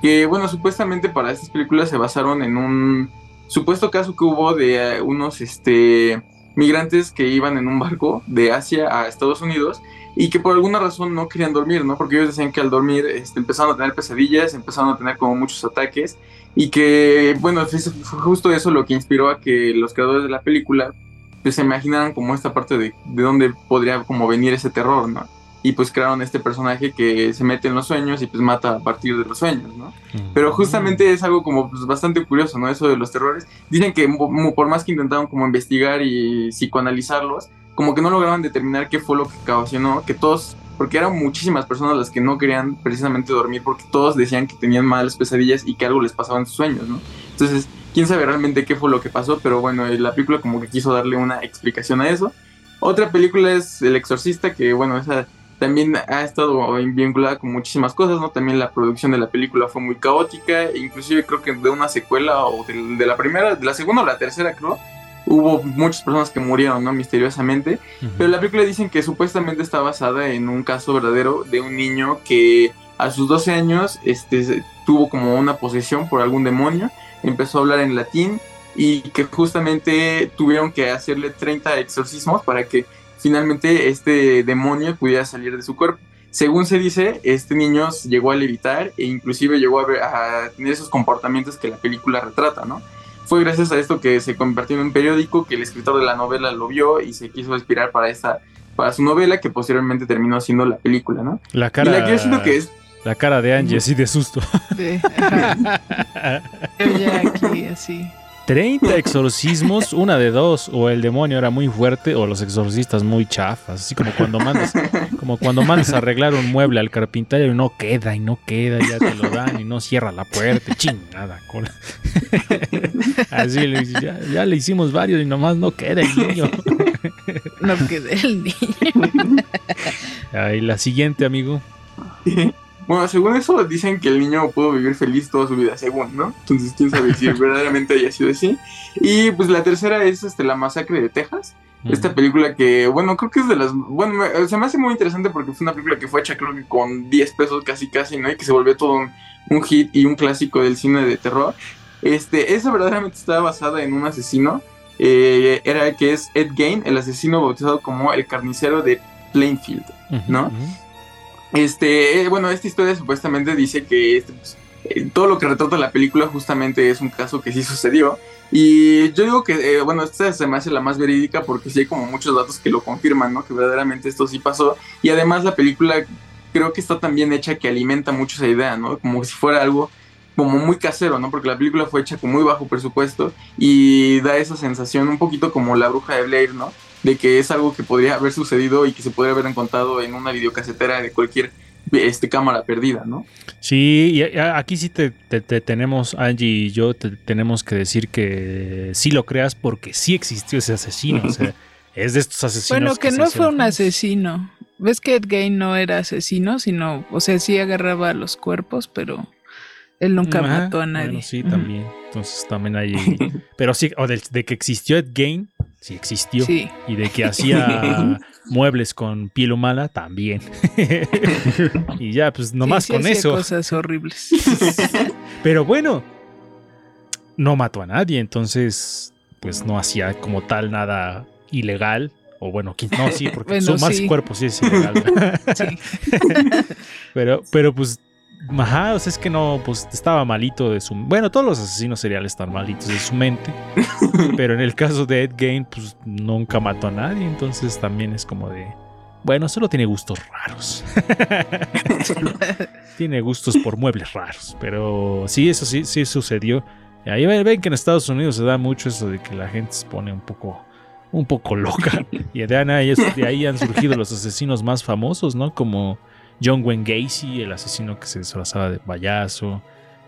Que bueno, supuestamente para estas películas se basaron en un supuesto caso que hubo de eh, unos este, migrantes que iban en un barco de Asia a Estados Unidos y que por alguna razón no querían dormir, ¿no? Porque ellos decían que al dormir este, empezaron a tener pesadillas, empezaron a tener como muchos ataques y que, bueno, fue justo eso lo que inspiró a que los creadores de la película pues se imaginaran como esta parte de, de dónde podría como venir ese terror, ¿no? Y pues crearon este personaje que se mete en los sueños y pues mata a partir de los sueños, ¿no? Pero justamente es algo como pues, bastante curioso, ¿no? Eso de los terrores. Dicen que por más que intentaron como investigar y psicoanalizarlos, como que no lograban determinar qué fue lo que ocasionó que todos, porque eran muchísimas personas las que no querían precisamente dormir porque todos decían que tenían malas pesadillas y que algo les pasaba en sus sueños, ¿no? Entonces, quién sabe realmente qué fue lo que pasó, pero bueno, eh, la película como que quiso darle una explicación a eso. Otra película es El Exorcista, que bueno, esa también ha estado vinculada con muchísimas cosas, ¿no? También la producción de la película fue muy caótica, inclusive creo que de una secuela o de, de la primera, de la segunda o la tercera creo, hubo muchas personas que murieron, ¿no? Misteriosamente. Ujú. Pero la película dicen que supuestamente está basada en un caso verdadero de un niño que a sus 12 años este, tuvo como una posesión por algún demonio, empezó a hablar en latín y que justamente tuvieron que hacerle 30 exorcismos para que finalmente este demonio pudiera salir de su cuerpo. según se dice, este niño llegó a levitar e inclusive llegó a, ver- a tener esos comportamientos que la película retrata, ¿no? Fue gracias a esto que se convirtió en un periódico, que el escritor de la novela lo vio y se quiso inspirar para esta para su novela que posteriormente terminó siendo la película, ¿no? La Y cara, la que yo siento que es la cara de Angie así de susto. De-. Yo ya aquí así. 30 exorcismos, una de dos, o el demonio era muy fuerte o los exorcistas muy chafas, así como cuando mandas, como cuando mandas a arreglar un mueble al carpintero y no queda y no queda, ya te lo dan y no cierra la puerta, chingada cola. Así le ya, ya le hicimos varios y nomás no queda el niño. No quedé el niño. Ahí la siguiente, amigo. Bueno, según eso dicen que el niño pudo vivir feliz toda su vida, según, ¿no? Entonces, quién sabe si verdaderamente haya sido así. Y pues la tercera es este, La Masacre de Texas. Esta película que, bueno, creo que es de las... Bueno, me- se me hace muy interesante porque fue una película que fue hecha creo que con 10 pesos casi casi, ¿no? Y que se volvió todo un, un hit y un clásico del cine de terror. Este, esa verdaderamente está basada en un asesino. eh, era que es Ed Gein, el asesino bautizado como el carnicero de Plainfield. ¿no? ujú. Este, eh, bueno, esta historia supuestamente dice que este, pues, eh, todo lo que retrata la película justamente es un caso que sí sucedió. Y yo digo que, eh, bueno, esta se me hace la más verídica porque sí hay como muchos datos que lo confirman, ¿no? Que verdaderamente esto sí pasó. Y además la película creo que está tan bien hecha que alimenta mucho esa idea, ¿no? Como si fuera algo como muy casero, ¿no? Porque la película fue hecha con muy bajo presupuesto y da esa sensación un poquito como la bruja de Blair, ¿no? De que es algo que podría haber sucedido y que se podría haber encontrado en una videocasetera de cualquier este, cámara perdida, ¿no? Sí, y a- a- aquí sí te, te- te tenemos, Angie y yo, te tenemos que decir que sí lo creas porque sí existió ese asesino. O sea, es de estos asesinos. Bueno, que se no fue un asesino. ¿Ves que Ed Gein no era asesino, sino, o sea, sí agarraba los cuerpos, pero él nunca Ajá, mató a nadie. Bueno, sí, también. Entonces también hay. Pero sí, o de, de que existió Ed Gein, sí existió. Sí. Y de que hacía muebles con piel humana, también. y ya, pues nomás Sí, sí con eso. cosas horribles. Pero bueno, no mató a nadie, entonces, pues no hacía como tal nada ilegal. O bueno, no, sí, porque Bueno, sumar sí. cuerpos sí es ilegal. Sí. pero, pero pues, ajá, o sea, es que no, pues estaba malito de su... Bueno, todos los asesinos seriales están malitos de su mente. pero en el caso de Ed Gein, pues nunca mató a nadie, entonces también es como de... Bueno, solo tiene gustos raros. tiene gustos por muebles raros. Pero sí, eso sí, sí sucedió. Y ahí ven, ven que en Estados Unidos se da mucho eso de que la gente se pone un poco, un poco loca. Y de ahí, de ahí han surgido los asesinos más famosos, ¿no? Como John Wayne Gacy, el asesino que se disfrazaba de payaso.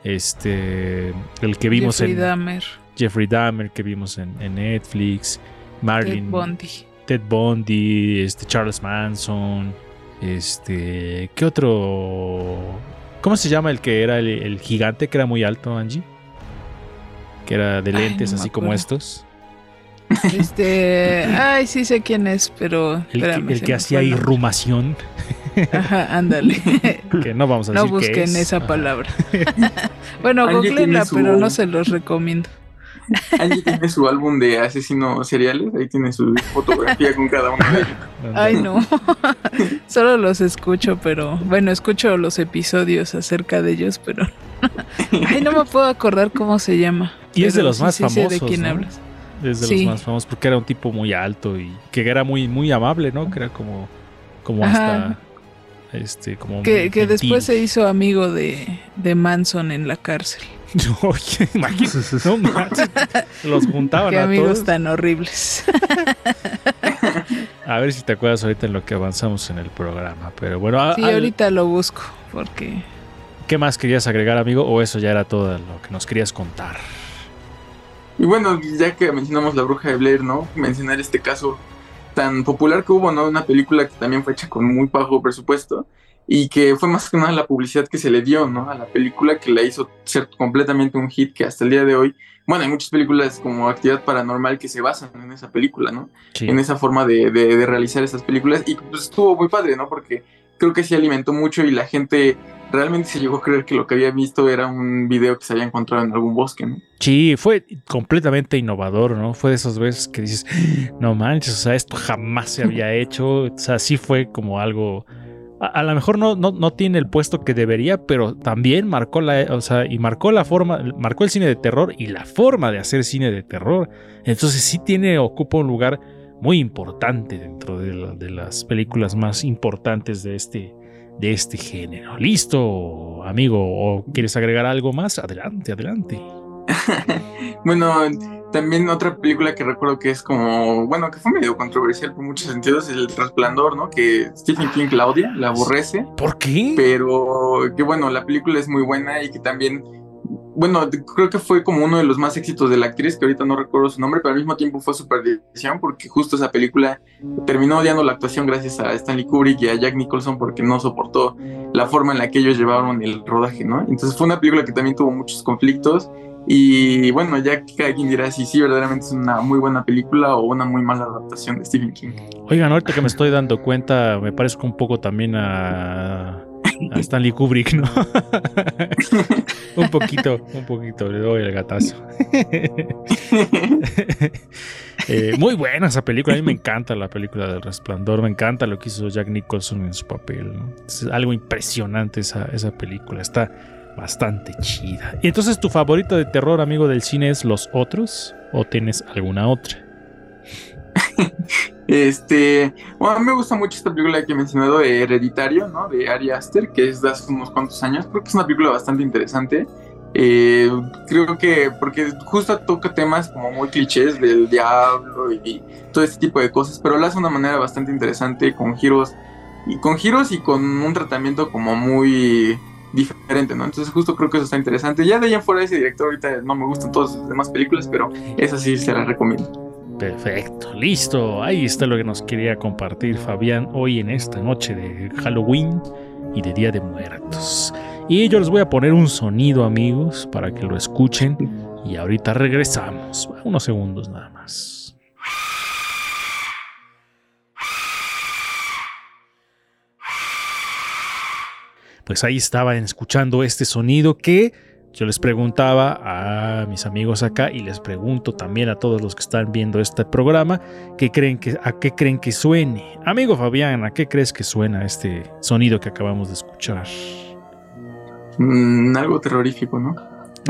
Este, el que vimos Jeffrey en Dahmer, Jeffrey Dahmer, que vimos en, en Netflix. Ted Marlin, Bundy. Ted Bundy, este Charles Manson, este, ¿qué otro? ¿Cómo se llama el que era el, el gigante que era muy alto, Angie? Que era de Ay, lentes, no así como estos. Este, ay, sí sé quién es, pero El que, el que hacía irrumación, Ajá, ándale. que no vamos a no decir qué busquen es. esa Ajá. palabra. bueno, googleenla, su- pero no se los recomiendo. Angie tiene su álbum de asesinos seriales, ahí tiene su fotografía con cada uno de ellos. Ay, no. Solo los escucho, pero bueno, escucho los episodios acerca de ellos, pero ay, no me puedo acordar cómo se llama. Y es de los más sí sé famosos, de quién ¿no? hablas. Es de Sí. los más famosos porque era un tipo muy alto y que era muy, muy amable, ¿no? Que era como, como Ajá. hasta, este, como Que, que después se hizo amigo de, de Manson en la cárcel. Oye, no manches, los juntaban Qué a amigos todos. tan horribles. A ver si te acuerdas ahorita en lo que avanzamos en el programa. Pero bueno, a- Sí, al- ahorita lo busco, porque ¿qué más querías agregar, amigo? ¿O eso ya era todo lo que nos querías contar? Y bueno, ya que mencionamos La Bruja de Blair, ¿no? Mencionar este caso tan popular que hubo, ¿no? Una película que también fue hecha con muy bajo presupuesto y que fue más que nada la publicidad que se le dio, ¿no? A la película que la hizo ser completamente un hit que hasta el día de hoy, bueno, hay muchas películas como Actividad Paranormal que se basan en esa película, ¿no? Sí. en esa forma de, de- de realizar esas películas y pues estuvo muy padre, ¿no? Porque creo que sí alimentó mucho y la gente realmente se llegó a creer que lo que había visto era un video que se había encontrado en algún bosque, ¿no? Sí, fue completamente innovador, ¿no? Fue de esas veces que dices, no manches, o sea, esto jamás se había hecho. O sea, sí fue como algo a, a lo mejor no, no, no tiene el puesto que debería, pero también marcó la, o sea, y marcó la forma, marcó el cine de terror y la forma de hacer cine de terror. Entonces sí tiene, ocupa un lugar muy importante dentro de, la- de las películas más importantes de este, de este género. ¿Listo, amigo? ¿O quieres agregar algo más? Adelante, adelante. Bueno, también otra película que recuerdo que es como, bueno, que fue medio controversial por muchos sentidos, es El Resplandor, ¿no? Que Stephen King Claudia la aborrece, ¿Por qué? pero que bueno, la película es muy buena y que también, bueno, creo que fue como uno de los más éxitos de la actriz, que ahorita no recuerdo su nombre, pero al mismo tiempo fue su perdición porque justo esa película terminó odiando la actuación gracias a Stanley Kubrick y a Jack Nicholson porque no soportó la forma en la que ellos llevaron el rodaje, ¿no? Entonces fue una película que también tuvo muchos conflictos y bueno, ya cada quien dirá si sí verdaderamente es una muy buena película o una muy mala adaptación de Stephen King. Oigan, ahorita que me estoy dando cuenta, me parezco un poco también a, a Stanley Kubrick, ¿no? un poquito, un poquito, le doy el gatazo. Eh, muy buena esa película, a mí me encanta la película del Resplandor, me encanta lo que hizo Jack Nicholson en su papel, ¿no? Es algo impresionante esa, esa película, está bastante chida. Y entonces, ¿tu favorito de terror, amigo del cine, es Los Otros? ¿O tienes alguna otra? Este, bueno, a mí me gusta mucho esta película que he mencionado, de Hereditario, ¿no? De Ari Aster, que es de hace unos cuantos años. Creo que es una película bastante interesante. Eh, creo que, porque justo toca temas como muy clichés del diablo y todo este tipo de cosas, pero lo hace de una manera bastante interesante, con giros, y con giros y con un tratamiento como muy diferente, ¿no? Entonces justo creo que eso está interesante. Ya de allá fuera ese director ahorita no me gustan todas sus demás películas, pero esa sí se la recomiendo. Perfecto, listo. Ahí está lo que nos quería compartir Fabián hoy en esta noche de Halloween y de Día de Muertos. Y yo les voy a poner un sonido, amigos, para que lo escuchen. Y ahorita regresamos. Unos segundos nada más. Pues ahí estaban escuchando este sonido que yo les preguntaba a mis amigos acá y les pregunto también a todos los que están viendo este programa ¿qué creen que, a qué creen que suene. Amigo Fabián, ¿a qué crees que suena este sonido que acabamos de escuchar? Mm, algo terrorífico, ¿no?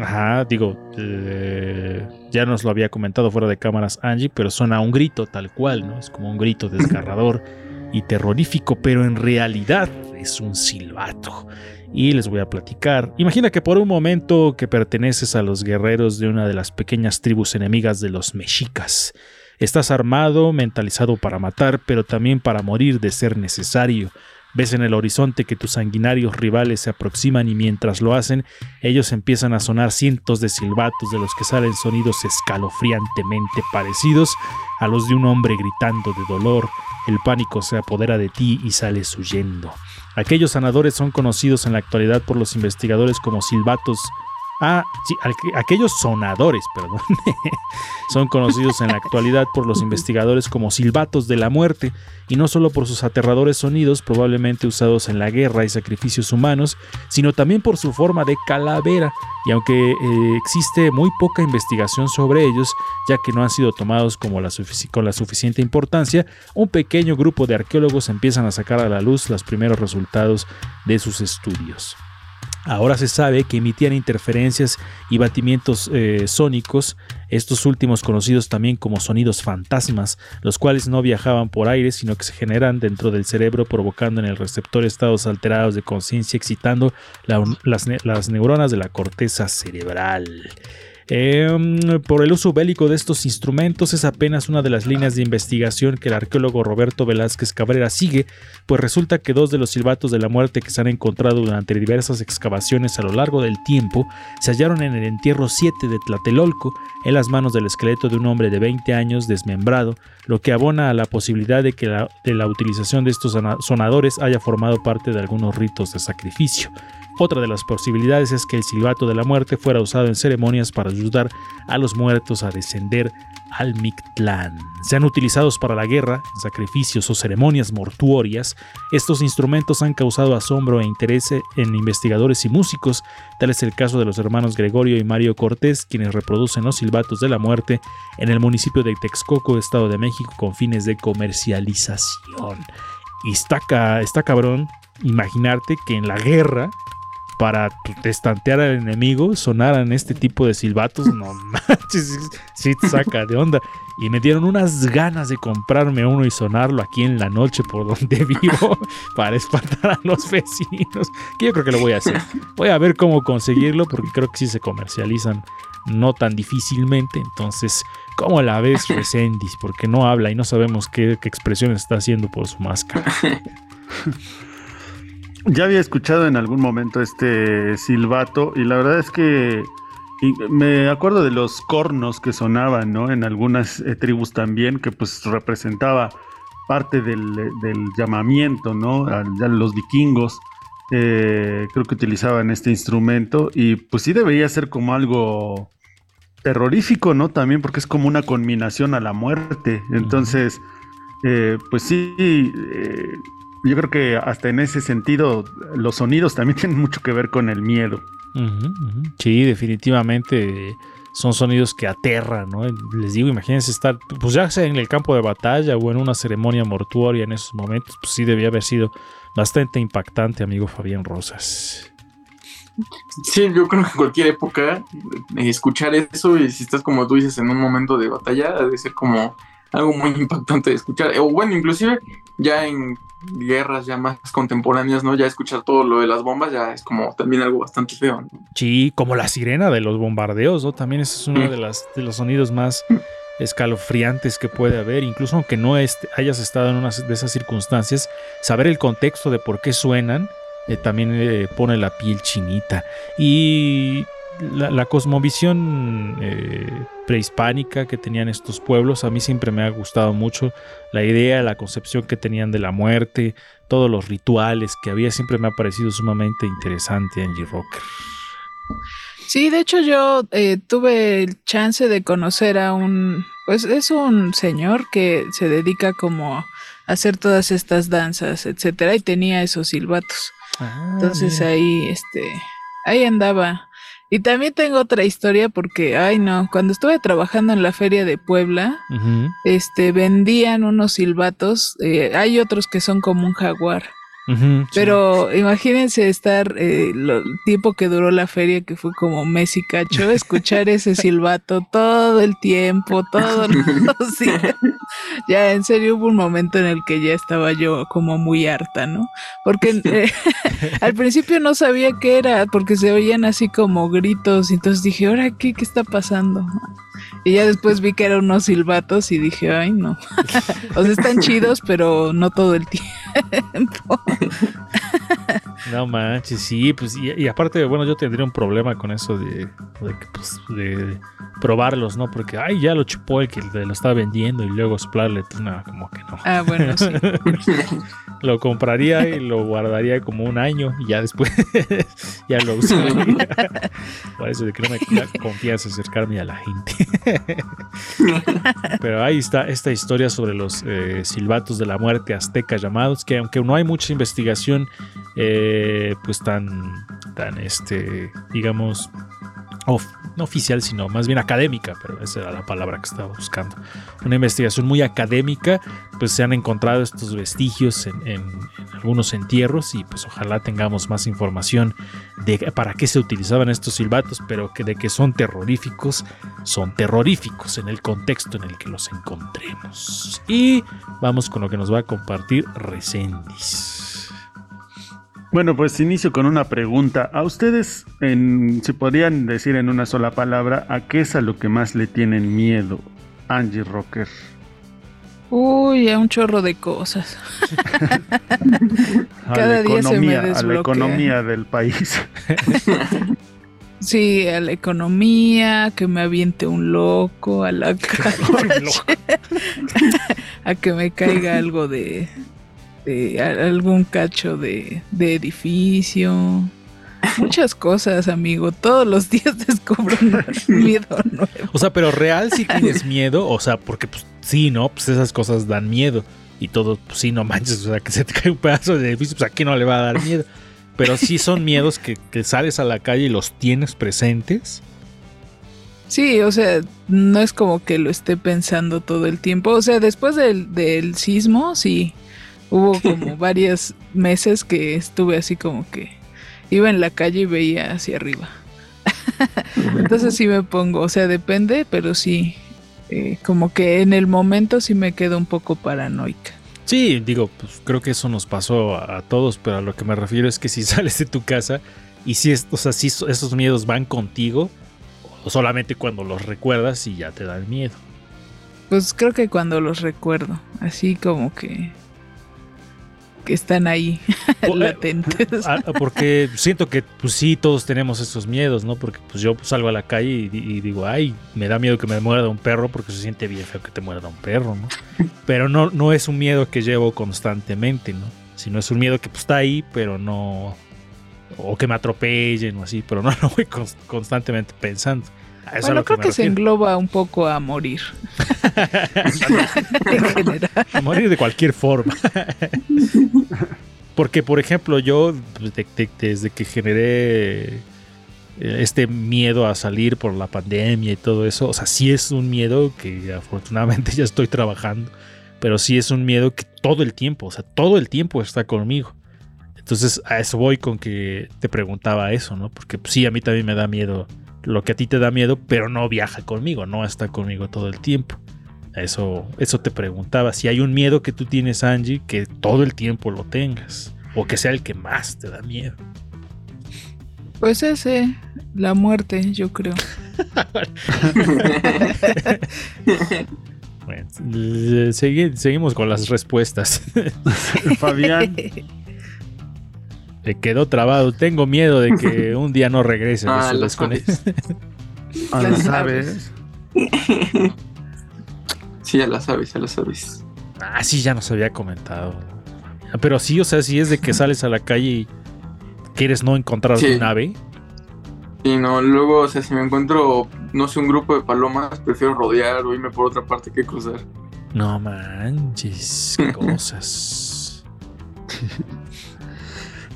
Ajá, digo, eh, ya nos lo había comentado fuera de cámaras Angie, pero suena a un grito tal cual, ¿no? Es como un grito desgarrador y terrorífico, pero en realidad es un silbato. Y les voy a platicar. Imagina que por un momento que perteneces a los guerreros de una de las pequeñas tribus enemigas de los mexicas. Estás armado, mentalizado para matar, pero también para morir de ser necesario. Ves en el horizonte que tus sanguinarios rivales se aproximan y mientras lo hacen, ellos empiezan a sonar cientos de silbatos de los que salen sonidos escalofriantemente parecidos a los de un hombre gritando de dolor. El pánico se apodera de ti y sales huyendo. Aquellos sanadores son conocidos en la actualidad por los investigadores como silbatos. Ah, sí, aqu- aquellos sonadores, perdón. son conocidos en la actualidad por los investigadores como silbatos de la muerte, y no solo por sus aterradores sonidos probablemente usados en la guerra y sacrificios humanos, sino también por su forma de calavera, y aunque eh, existe muy poca investigación sobre ellos, ya que no han sido tomados como con la suficiente importancia, un pequeño grupo de arqueólogos empiezan a sacar a la luz los primeros resultados de sus estudios. Ahora se sabe que emitían interferencias y batimientos eh, sónicos, estos últimos conocidos también como sonidos fantasmas, los cuales no viajaban por aire, sino que se generan dentro del cerebro, provocando en el receptor estados alterados de conciencia, excitando las neuronas de la corteza cerebral. Em, por el uso bélico de estos instrumentos es apenas una de las líneas de investigación que el arqueólogo Roberto Velázquez Cabrera sigue, pues resulta que dos de los silbatos de la muerte que se han encontrado durante diversas excavaciones a lo largo del tiempo se hallaron en el entierro 7 de Tlatelolco, en las manos del esqueleto de un hombre de 20 años desmembrado, lo que abona a la posibilidad de que la, utilización de estos sona- sonadores haya formado parte de algunos ritos de sacrificio. Otra de las posibilidades es que el silbato de la muerte fuera usado en ceremonias para ayudar a los muertos a descender al Mictlán. Sean utilizados para la guerra, sacrificios o ceremonias mortuorias, estos instrumentos han causado asombro e interés en investigadores y músicos, tal es el caso de los hermanos Gregorio y Mario Cortés, quienes reproducen los silbatos de la muerte en el municipio de Texcoco, Estado de México, con fines de comercialización. Y está, está cabrón imaginarte que en la guerra, para destantear al enemigo, sonaran este tipo de silbatos. No manches, sí, te saca de onda. Y me dieron unas ganas de comprarme uno y sonarlo aquí en la noche por donde vivo para espantar a los vecinos. Que yo creo que lo voy a hacer. Voy a ver cómo conseguirlo porque creo que sí se comercializan no tan difícilmente. Entonces, ¿cómo la ves, Resendis? Porque no habla y no sabemos qué, qué expresión está haciendo por su máscara. Ya había escuchado en algún momento este silbato y la verdad es que me acuerdo de los cornos que sonaban, ¿no? En algunas eh, tribus también, que pues representaba parte del, del llamamiento, ¿no? A, a los vikingos. eh, creo que utilizaban este instrumento y pues sí debería ser como algo terrorífico, ¿no? También porque es como una conminación a la muerte. Entonces, eh, pues sí, eh, yo creo que hasta en ese sentido los sonidos también tienen mucho que ver con el miedo. Sí, definitivamente eh, son sonidos que aterran, ¿no? Les digo, imagínense estar, pues ya sea en el campo de batalla o en una ceremonia mortuoria en esos momentos, pues sí debía haber sido bastante impactante, amigo Fabián Rosas. Sí, yo creo que en cualquier época eh, escuchar eso y si estás como tú dices en un momento de batalla debe ser como algo muy impactante de escuchar. O bueno, inclusive ya en guerras ya más contemporáneas, ¿no? Ya escuchar todo lo de las bombas ya es como también algo bastante feo, ¿no? Sí, como la sirena de los bombardeos, ¿no? También ese es uno de, las, de los sonidos más escalofriantes que puede haber, incluso aunque no est- hayas estado en una de esas circunstancias, saber el contexto de por qué suenan eh, también eh, pone la piel chinita. Y la, la cosmovisión eh, prehispánica que tenían estos pueblos, a mí siempre me ha gustado mucho la idea, la concepción que tenían de la muerte, todos los rituales que había, siempre me ha parecido sumamente interesante, Angie Rocker. Sí, de hecho yo eh, tuve el chance de conocer a un, pues es un señor que se dedica como a hacer todas estas danzas, etcétera, y tenía esos silbatos. Entonces ahí, este, ahí andaba. Y también tengo otra historia porque, ay no, cuando estuve trabajando en la feria de Puebla, este, vendían unos silbatos, eh, hay otros que son como un jaguar. Ujú, sí. Pero imagínense estar eh, lo- el tiempo que duró la feria, que fue como mes y cacho, escuchar ese silbato todo el tiempo, todos los días. Ya en serio hubo un momento en el que ya estaba yo como muy harta, ¿no? Porque eh, al principio no sabía qué era, porque se oían así como gritos, y entonces dije, ¿ahora qué, qué está pasando? Y ya después vi que eran unos silbatos y dije, ay no. o sea, están chidos, pero no todo el tiempo. No manches, sí, pues y, y aparte, bueno, yo tendría un problema con eso de, de, pues, de probarlos, ¿no? Porque, ay, ya lo chupó el que lo está vendiendo y luego soplarle, pues, no, como que no. Ah, bueno, sí. lo compraría y lo guardaría como un año y ya después ya lo usaría. Por eso de que no me da confianza acercarme a la gente. Pero ahí está esta historia sobre los eh, silbatos de la muerte azteca llamados, que aunque no hay mucha investigación, eh, pues tan, tan, este, digamos, no oficial, sino más bien académica, pero esa era la palabra que estaba buscando. Una investigación muy académica, pues se han encontrado estos vestigios en, algunos entierros y pues ojalá tengamos más información de para qué se utilizaban estos silbatos, pero que de que son terroríficos, son terroríficos en el contexto en el que los encontremos. Y vamos con lo que nos va a compartir Resendis. Bueno, pues inicio con una pregunta. A ustedes, en, si podrían decir en una sola palabra, ¿a qué es a lo que más le tienen miedo? Angie Rocker. Uy, a un chorro de cosas. A Cada la día se me economía, a la economía del país. Sí, a la economía, que me aviente un loco, a la calle, a que me caiga algo de, a- algún cacho de, de edificio. Muchas cosas, amigo. Todos los días descubro un miedo nuevo. O sea, pero real si tienes miedo, o sea, porque pues sí, ¿no? Pues esas cosas dan miedo. Y todo, pues sí, no manches, o sea, que se te cae un pedazo de edificio, pues aquí no le va a dar miedo. Pero sí son miedos que, que sales a la calle y los tienes presentes. Sí, o sea, no es como que lo esté pensando todo el tiempo. O sea, después del, del sismo, sí. Hubo como varios meses que estuve así como que iba en la calle y veía hacia arriba. Entonces sí me pongo, o sea, depende, pero sí, eh, como que en el momento sí me quedo un poco paranoica. Sí, digo, pues creo que eso nos pasó a, a todos, pero a lo que me refiero es que si sales de tu casa y si, es, o sea, si so- esos miedos van contigo, o solamente cuando los recuerdas y ya te dan miedo. Pues creo que cuando los recuerdo, así como que, que están ahí, O- eh, latentes. Ah, Porque siento que pues sí, todos tenemos esos miedos, ¿no? Porque pues yo salgo a la calle y, di- y digo, ay, me da miedo que me muerda un perro porque se siente bien feo que te muerda un perro, ¿no? Pero no, no es un miedo que llevo constantemente, ¿no? Sino es un miedo que pues, está ahí, pero no... O que me atropellen o así, pero no lo voy cons- constantemente pensando. Eso Bueno, creo me que se engloba un poco a morir. en general. A morir de cualquier forma. Porque, por ejemplo, yo, pues, de- de- desde que generé eh, este miedo a salir por la pandemia y todo eso, o sea, sí es un miedo que afortunadamente ya estoy trabajando, pero sí es un miedo que todo el tiempo, o sea, todo el tiempo está conmigo. Entonces, a eso voy con que te preguntaba eso, ¿no? Porque pues, sí, a mí también me da miedo lo que a ti te da miedo, pero no viaja conmigo, no está conmigo todo el tiempo. Eso, eso te preguntaba. Si hay un miedo que tú tienes, Angie, que todo el tiempo lo tengas. O que sea el que más te da miedo. Pues ese, la muerte, yo creo. Bueno, segui- seguimos con las respuestas. Fabián, Le quedó trabado. Tengo miedo de que un día no regrese. Ah, lo ah, ¿lo sabes. sabes? Sí, ya la sabes, ya la sabes. Ah, sí, ya nos había comentado. Ah, Pero sí, o sea, si es de que sales a la calle y quieres no encontrar Sí. un ave. Y no, luego, o sea, si me encuentro, no sé, un grupo de palomas, prefiero rodear o irme por otra parte que cruzar. No manches, qué cosas.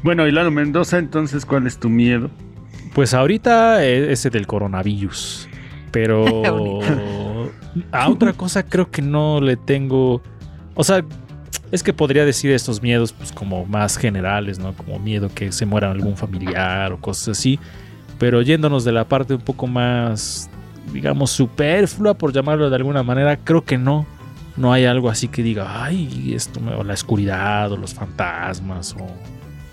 Bueno, Hilaro Mendoza, entonces, ¿cuál es tu miedo? Pues ahorita eh, ese del coronavirus. Pero a otra cosa creo que no le tengo. O sea, es que podría decir estos miedos pues como más generales, ¿no? Como miedo que se muera algún familiar o cosas así. Pero yéndonos de la parte un poco más, digamos, superflua, por llamarlo de alguna manera, creo que no. No hay algo así que diga, ay, esto me... o la oscuridad, o los fantasmas, o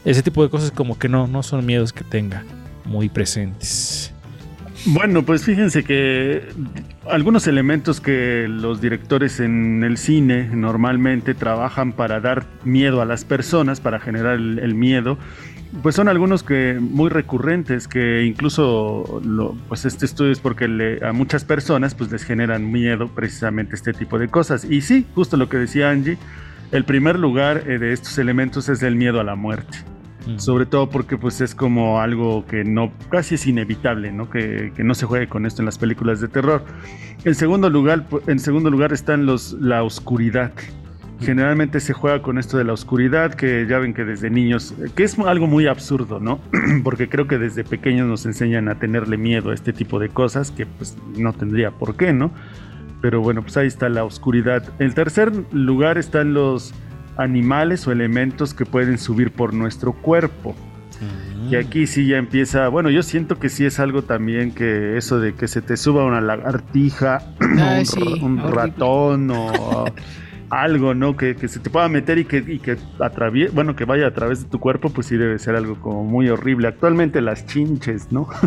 ese tipo de cosas como que no, no son miedos que tenga muy presentes. Bueno, pues fíjense que algunos elementos que los directores en el cine normalmente trabajan para dar miedo a las personas, para generar el, miedo, pues son algunos que muy recurrentes, que incluso pues este estudio es porque a muchas personas pues les generan miedo precisamente este tipo de cosas. Y sí, justo lo que decía Angie, el primer lugar eh, de estos elementos es el miedo a la muerte. Mm. Sobre todo porque pues es como algo que no, casi es inevitable, ¿no? Que, que no se juegue con esto en las películas de terror. En segundo lugar, en segundo lugar están los, la oscuridad. Generalmente se juega con esto de la oscuridad, que ya ven que desde niños, que es algo muy absurdo, ¿no? Porque creo que desde pequeños nos enseñan a tenerle miedo a este tipo de cosas, que pues no tendría por qué, ¿no? Pero bueno, pues ahí está la oscuridad. En tercer lugar están los animales o elementos que pueden subir por nuestro cuerpo. Y aquí sí ya empieza, bueno, yo siento que sí es algo también que eso de que se te suba una lagartija, Ay, un, sí, un ratón o algo, ¿no? Que, que se te pueda meter y que, y que atravie- bueno, que vaya a través de tu cuerpo, pues sí debe ser algo como muy horrible. Actualmente las chinches, ¿no?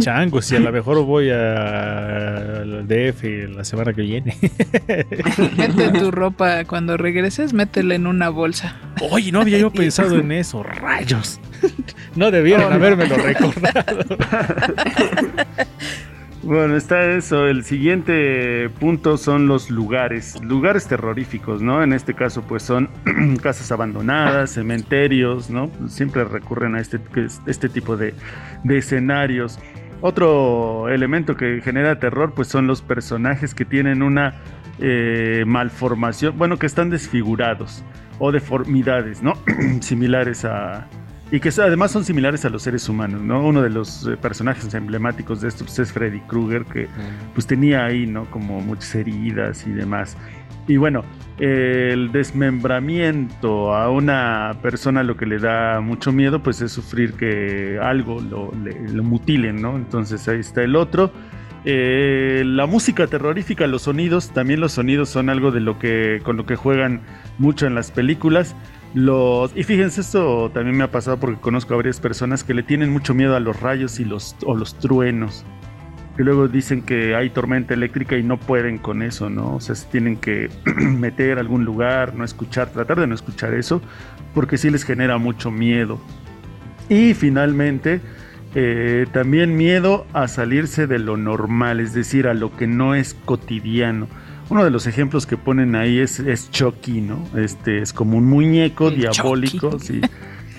Chango, si a lo mejor voy a- al DF la semana que viene. Mete tu ropa cuando regreses, métela en una bolsa. Oye, no había yo pensado en eso, rayos. No debieron Oh, no. habérmelo recordado. Bueno, está eso. El siguiente punto son los lugares, lugares terroríficos, ¿no? En este caso, pues son casas abandonadas, cementerios, ¿no? Siempre recurren a este, este tipo de, de escenarios. Otro elemento que genera terror, pues son los personajes que tienen una eh, malformación, bueno, que están desfigurados o deformidades, ¿no? Similares a, y que además son similares a los seres humanos, ¿no? Uno de los eh, personajes emblemáticos de esto pues, es Freddy Krueger, que pues tenía ahí, ¿no? Como muchas heridas y demás. Y bueno, el desmembramiento a una persona lo que le da mucho miedo, pues es sufrir que algo lo, le- lo mutilen, ¿no? Entonces ahí está el otro. Eh, la música terrorífica, los sonidos, también los sonidos son algo de lo que con lo que juegan mucho en las películas. Los, y fíjense, esto también me ha pasado porque conozco a varias personas que le tienen mucho miedo a los rayos y los, o los truenos. Que luego dicen que hay tormenta eléctrica y no pueden con eso, ¿no? O sea, se tienen que meter a algún lugar, no escuchar, tratar de no escuchar eso, porque sí les genera mucho miedo. Y finalmente, eh, también miedo a salirse de lo normal, es decir, a lo que no es cotidiano. Uno de los ejemplos que ponen ahí es, es Chucky, ¿no? Este es como un muñeco El diabólico, Chucky. sí,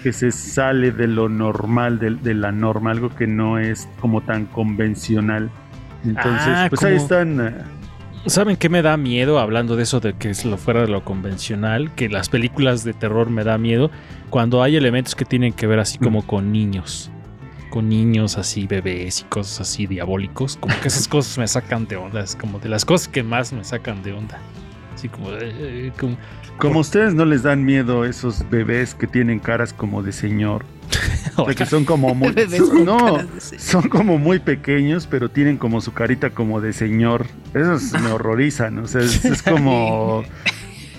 que se sale de lo normal, de, de la norma, algo que no es como tan convencional. Entonces, Ah, pues ahí como- están. eh, ¿Saben qué me da miedo hablando de eso de que es lo fuera de lo convencional? Que las películas de terror me da miedo cuando hay elementos que tienen que ver así como con niños. Con niños así, bebés y cosas así diabólicos. Como que esas cosas me sacan de onda. Es como de las cosas que más me sacan de onda. Así como... eh, como Como ustedes no les dan miedo esos bebés que tienen caras como de señor. O sea, que son como muy. No, son como muy pequeños, pero tienen como su carita como de señor. Esos me horrorizan. O sea, es, es como.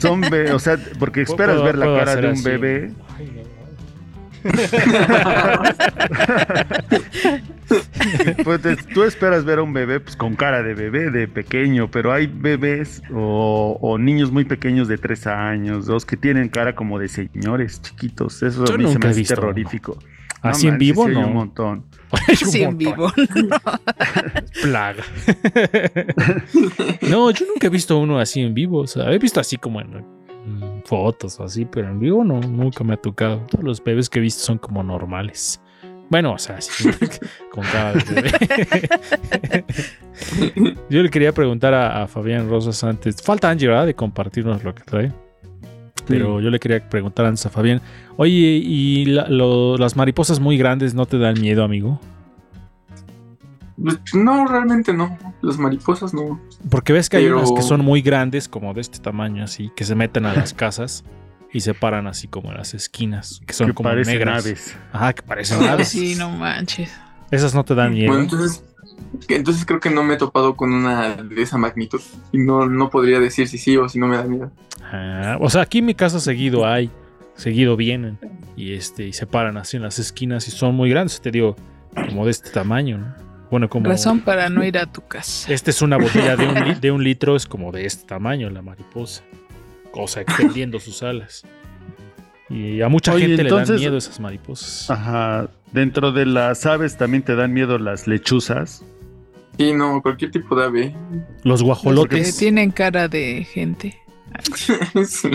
Son o sea, porque esperas ver la cara de un así. bebé. Pues te- tú esperas ver a un bebé pues, con cara de bebé, de pequeño, pero hay bebés o, o niños muy pequeños de 3 años, dos que tienen cara como de señores chiquitos. Eso Yo a mí se me hace terrorífico. Así en vivo, sí no. un montón. Sí, en vivo. plaga. no, yo nunca he visto uno así en vivo. O sea, he visto así como en, en fotos o así, pero en vivo no, nunca me ha tocado. Todos los bebés que he visto son como normales. Bueno, o sea, sí, con cada bebé. Yo le quería preguntar a, a Fabián Rosas antes. Falta Angie, ¿verdad? De compartirnos lo que trae. Pero yo le quería preguntar antes a Fabián. Oye, ¿y la- lo- las mariposas muy grandes no te dan miedo, amigo? Pues, no, realmente no. Las mariposas no. Porque ves que hay Pero- unas que son muy grandes, como de este tamaño, así, que se meten a las casas y se paran así como en las esquinas, que son que como parecen negras. aves. Ajá, que parecen aves. Sí, no manches. Esas no te dan miedo. Bueno, entonces, entonces creo que no me he topado con una de esa magnitud. Y no, no podría decir si sí o si no me da miedo. Ah, o sea, aquí en mi casa seguido hay, seguido vienen y este y se paran así en las esquinas y son muy grandes, te digo, como de este tamaño, ¿no? Bueno, como Razón para no ir a tu casa. Esta es una botella de un, li- de un litro, es como de este tamaño la mariposa. O sea, extendiendo sus alas. Y a mucha Oye, gente le dan miedo esas mariposas. Ajá. Dentro de las aves también te dan miedo las lechuzas. Y no, cualquier tipo de ave. Los guajolotes. tienen cara de gente. sí.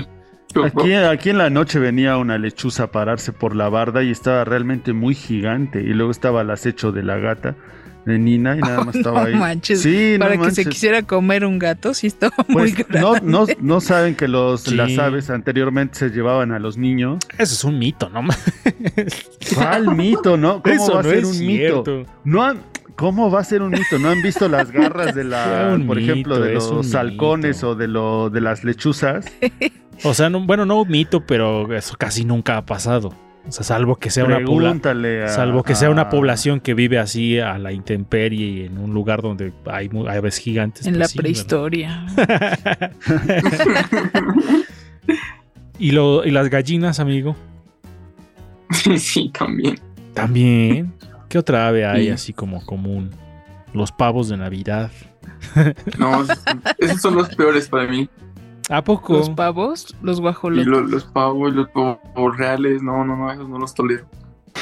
Aquí, aquí en la noche venía una lechuza a pararse por la barda y estaba realmente muy gigante. Y luego estaba el acecho de la gata de Nina y nada más estaba no ahí. manches. Sí, no Para que se quisiera comer un gato, sí estaba muy Pues, grande. no, no, no saben que los, Sí. las aves anteriormente se llevaban a los niños. Eso es un mito, ¿no? ¿Cuál mito, no? ¿Cómo Eso va a no ser es un cierto. mito? No han- ¿Cómo va a ser un mito? ¿No han visto las garras de la, por ejemplo, de los halcones mito. o de, lo, de las lechuzas? O sea, no- bueno, no un mito, pero eso casi nunca ha pasado. O sea, salvo que sea una a- Salvo que sea una población que vive así a la intemperie y en un lugar donde hay, aves gigantes. en pues la prehistoria. ¿Y, lo, y las gallinas, amigo. sí, también. También. ¿Qué otra ave hay Sí. así como común? Los pavos de Navidad. No, esos son los peores para mí. ¿A poco? Los pavos, los Y guajolotes. lo- los pavos, los pavos reales, no, no, no, esos no los tolero.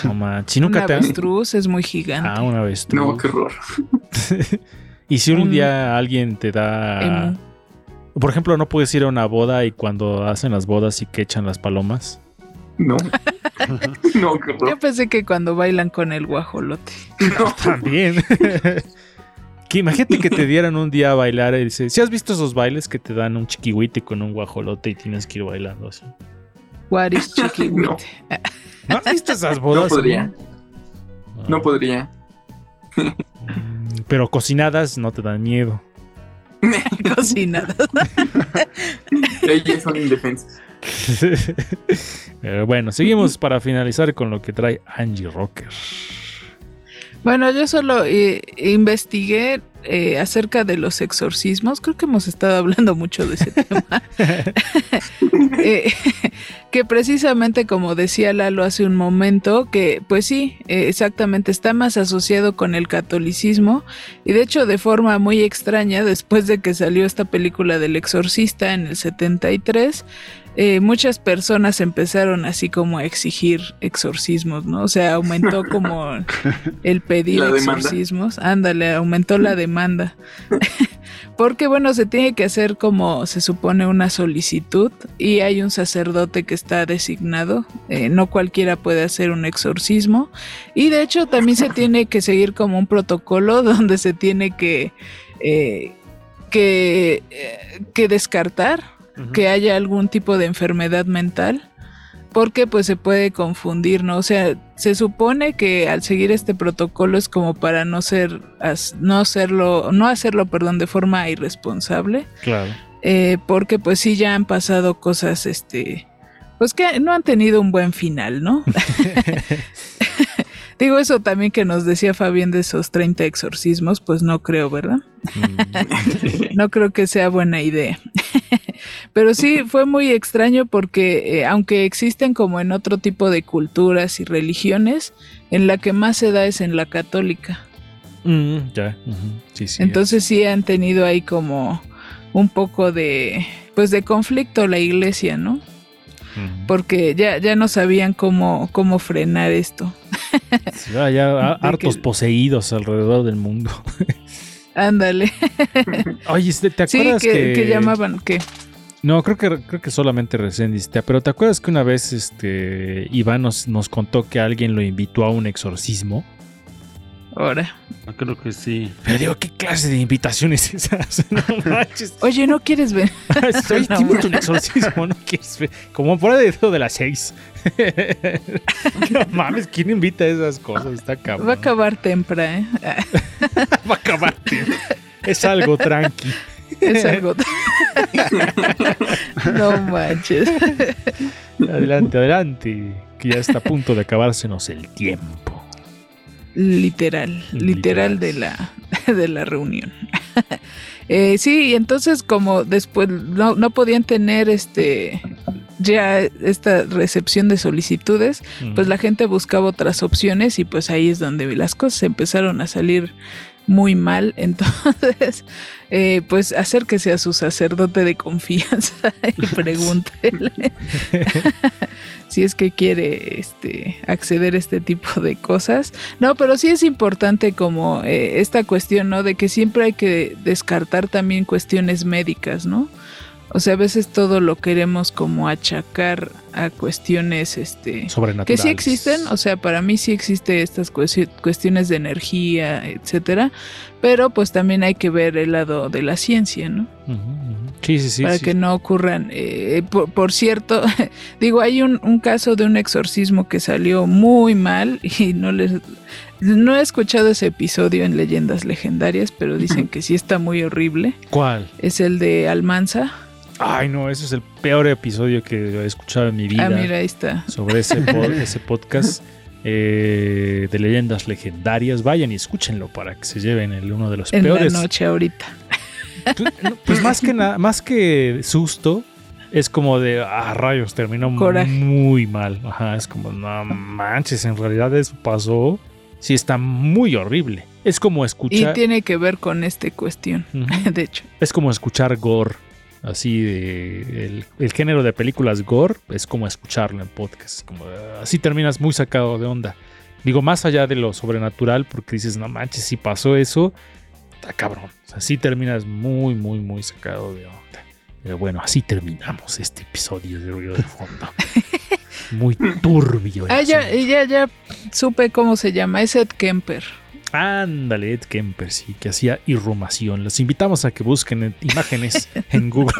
No manches. Si nunca un te avestruz es muy gigante. Ah, una vez. No, qué horror. y si un Un- día alguien te da... Por ejemplo, no puedes ir a una boda y cuando hacen las bodas y que echan las palomas. No. no, qué Yo horror. pensé que cuando bailan con el guajolote. No. También. Que imagínate que te dieran un día a bailar y dice, si has visto esos bailes que te dan un chiquihuite con un guajolote y tienes que ir bailando así? What is chiquihuite? No. ¿No has visto esas bodas? No podría. no? No podría. Mm, Pero cocinadas no te dan miedo. Cocinadas. Ellas son indefensas. Pero bueno, seguimos para finalizar con lo que trae Angie Rocker. Bueno, yo solo eh, investigué eh, acerca de los exorcismos. Creo que hemos estado hablando mucho de ese tema. Eh, que precisamente como decía Lalo hace un momento, que pues sí, eh, exactamente está más asociado con el catolicismo y de hecho de forma muy extraña, después de que salió esta película del exorcista en el 73, eh, muchas personas empezaron así como a exigir exorcismos, ¿no? O sea, aumentó como el pedir exorcismos. Ándale, aumentó la demanda. Porque bueno, se tiene que hacer como se supone una solicitud y hay un sacerdote que está designado. Eh, no cualquiera puede hacer un exorcismo. Y de hecho también se tiene que seguir como un protocolo donde se tiene que, eh, que, que descartar que haya algún tipo de enfermedad mental porque pues se puede confundir, ¿no? O sea, se supone que al seguir este protocolo es como para no ser, no hacerlo, no hacerlo, perdón, de forma irresponsable, Claro. eh, porque pues sí ya han pasado cosas, este, pues que no han tenido un buen final, ¿no? Digo eso también que nos decía Fabián de esos 30 exorcismos, pues no creo, ¿verdad? Mm, No creo que sea buena idea. Pero sí fue muy extraño porque eh, aunque existen como en otro tipo de culturas y religiones, en la que más se da es en la católica. mm, ya. Sí, sí. Entonces sí han tenido ahí como un poco de pues de conflicto la iglesia, ¿no? Porque ya, ya no sabían cómo, cómo frenar esto. Sí, ah, ya de hartos que- poseídos alrededor del mundo. Ándale. Oye, ¿te Sí, acuerdas que, que, que llamaban, que No, creo que creo que solamente recién diste, pero ¿te acuerdas que una vez este Iván nos, nos contó que alguien lo invitó a un exorcismo? ahora. Ah, Creo que sí. Pero digo, ¿qué clase de invitaciones esas? No manches. Oye, ¿no quieres ver? Soy No, te invito a un exorcismo, ¿no quieres ver? Como fuera de de las seis. no mames, ¿quién invita a esas cosas? Está cabrón. Va a acabar temprano, ¿eh? Va a acabar. Es algo tranqui. Es algo. no manches. Adelante, adelante. Que ya está a punto de acabársenos el tiempo. Literal, literal Literal. de la, de la reunión. Eh, sí, y entonces como después no, no podían tener este ya esta recepción de solicitudes, pues la gente buscaba otras opciones y pues ahí es donde las cosas empezaron a salir muy mal. Entonces, eh, pues acérquese a su sacerdote de confianza y pregúntele si es que quiere este, acceder a este tipo de cosas. No, pero sí es importante como eh, esta cuestión, ¿no? De que siempre hay que descartar también cuestiones médicas, ¿no? O sea, a veces todo lo queremos como achacar a cuestiones, este, que sí existen, o sea, para mí sí existe estas cuestiones de energía, etcétera, pero pues también hay que ver el lado de la ciencia, ¿no? Sí, sí, sí. para sí. que no ocurran. eh, por, por cierto, digo, hay un, un caso de un exorcismo que salió muy mal y no les... No he escuchado ese episodio en Leyendas Legendarias, pero dicen que sí está muy horrible. ¿Cuál? Es el de Almanza. Ay, no, ese es el peor episodio que he escuchado en mi vida. Ah, mira, ahí está. sobre ese, pod- ese podcast eh, de leyendas legendarias. Vayan y escúchenlo para que se lleven el uno de los En peores. la noche ahorita. Pues, más que nada, más que susto, es como de ah, rayos, terminó Coraje. muy mal. Ajá, es como, no manches, en realidad eso pasó. Sí, está muy horrible. Es como Y escuchar. tiene que ver con esta cuestión, de hecho. Es como escuchar gore. Así de. El, el género de películas gore es como escucharlo en podcast. Como, así terminas muy sacado de onda. Digo, más allá de lo sobrenatural, porque dices, no manches, si pasó eso, está cabrón. O sea, sí terminas muy, muy, muy sacado de onda. Pero bueno, así terminamos este episodio de Ruido de Fondo. Muy turbio. Ah, ya, ya, ya supe cómo se llama. Es Ed Kemper. Ándale, Ed Kemper, sí, que hacía irrumación. Los invitamos a que busquen en- imágenes en Google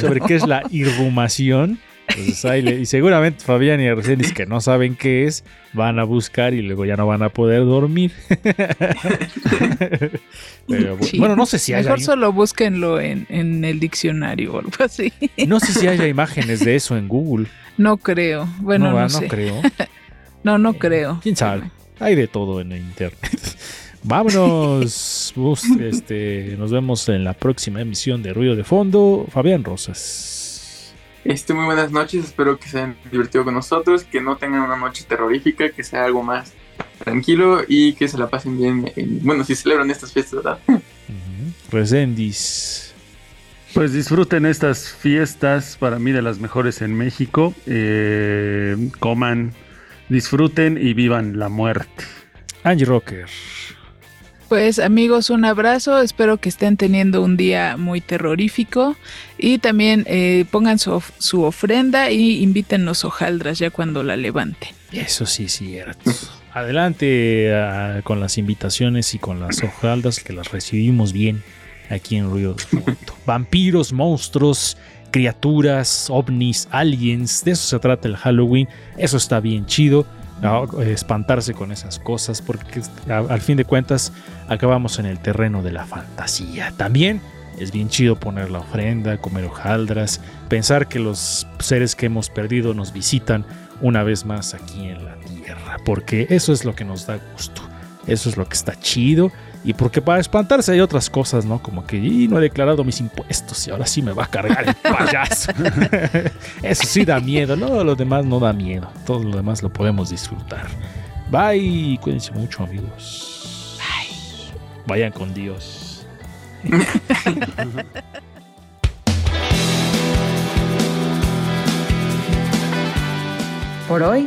sobre qué es la irrumación. Entonces, ahí le- y seguramente Fabián y Arcenis que no saben qué es, van a buscar y luego ya no van a poder dormir. Pero, bu- Sí. bueno, no sé si haya, Mejor solo búsquenlo en, en el diccionario o algo así. no sé si haya imágenes de eso en Google. No creo. Bueno, no, sé. no creo. No, no creo. ¿Quién sabe? Hay de todo en internet. Vámonos. Bus- este, nos vemos en la próxima emisión de Ruido de Fondo. Fabián Rosas. Este, muy buenas noches, espero que se hayan divertido con nosotros, que no tengan una noche terrorífica, que sea algo más tranquilo y que se la pasen bien. en- bueno, si celebran estas fiestas, ¿verdad? Resendis. Pues disfruten estas fiestas, para mí de las mejores en México. Eh, coman, disfruten y vivan la muerte. Angie Rocker. Pues amigos, un abrazo. Espero que estén teniendo un día muy terrorífico. Y también eh, pongan su, of- su ofrenda y invítennos hojaldras ya cuando la levanten. Eso sí es cierto. Adelante ah, con las invitaciones y con las hojaldas que las recibimos bien aquí en Ruido de. Vampiros, monstruos, criaturas, ovnis, aliens, de eso se trata el Halloween. Eso está bien chido. Espantarse con esas cosas porque al fin de cuentas acabamos en el terreno de la fantasía. También es bien chido poner la ofrenda, comer hojaldras, pensar que los seres que hemos perdido nos visitan una vez más aquí en la tierra, porque eso es lo que nos da gusto, eso es lo que está chido, y porque para espantarse hay otras cosas, ¿no? Como que "Y no he declarado mis impuestos y ahora sí me va a cargar el payaso. eso sí da miedo, no, lo demás no da miedo, todo lo demás lo podemos disfrutar. Bye, cuídense mucho amigos. Bye. Vayan con Dios. Por hoy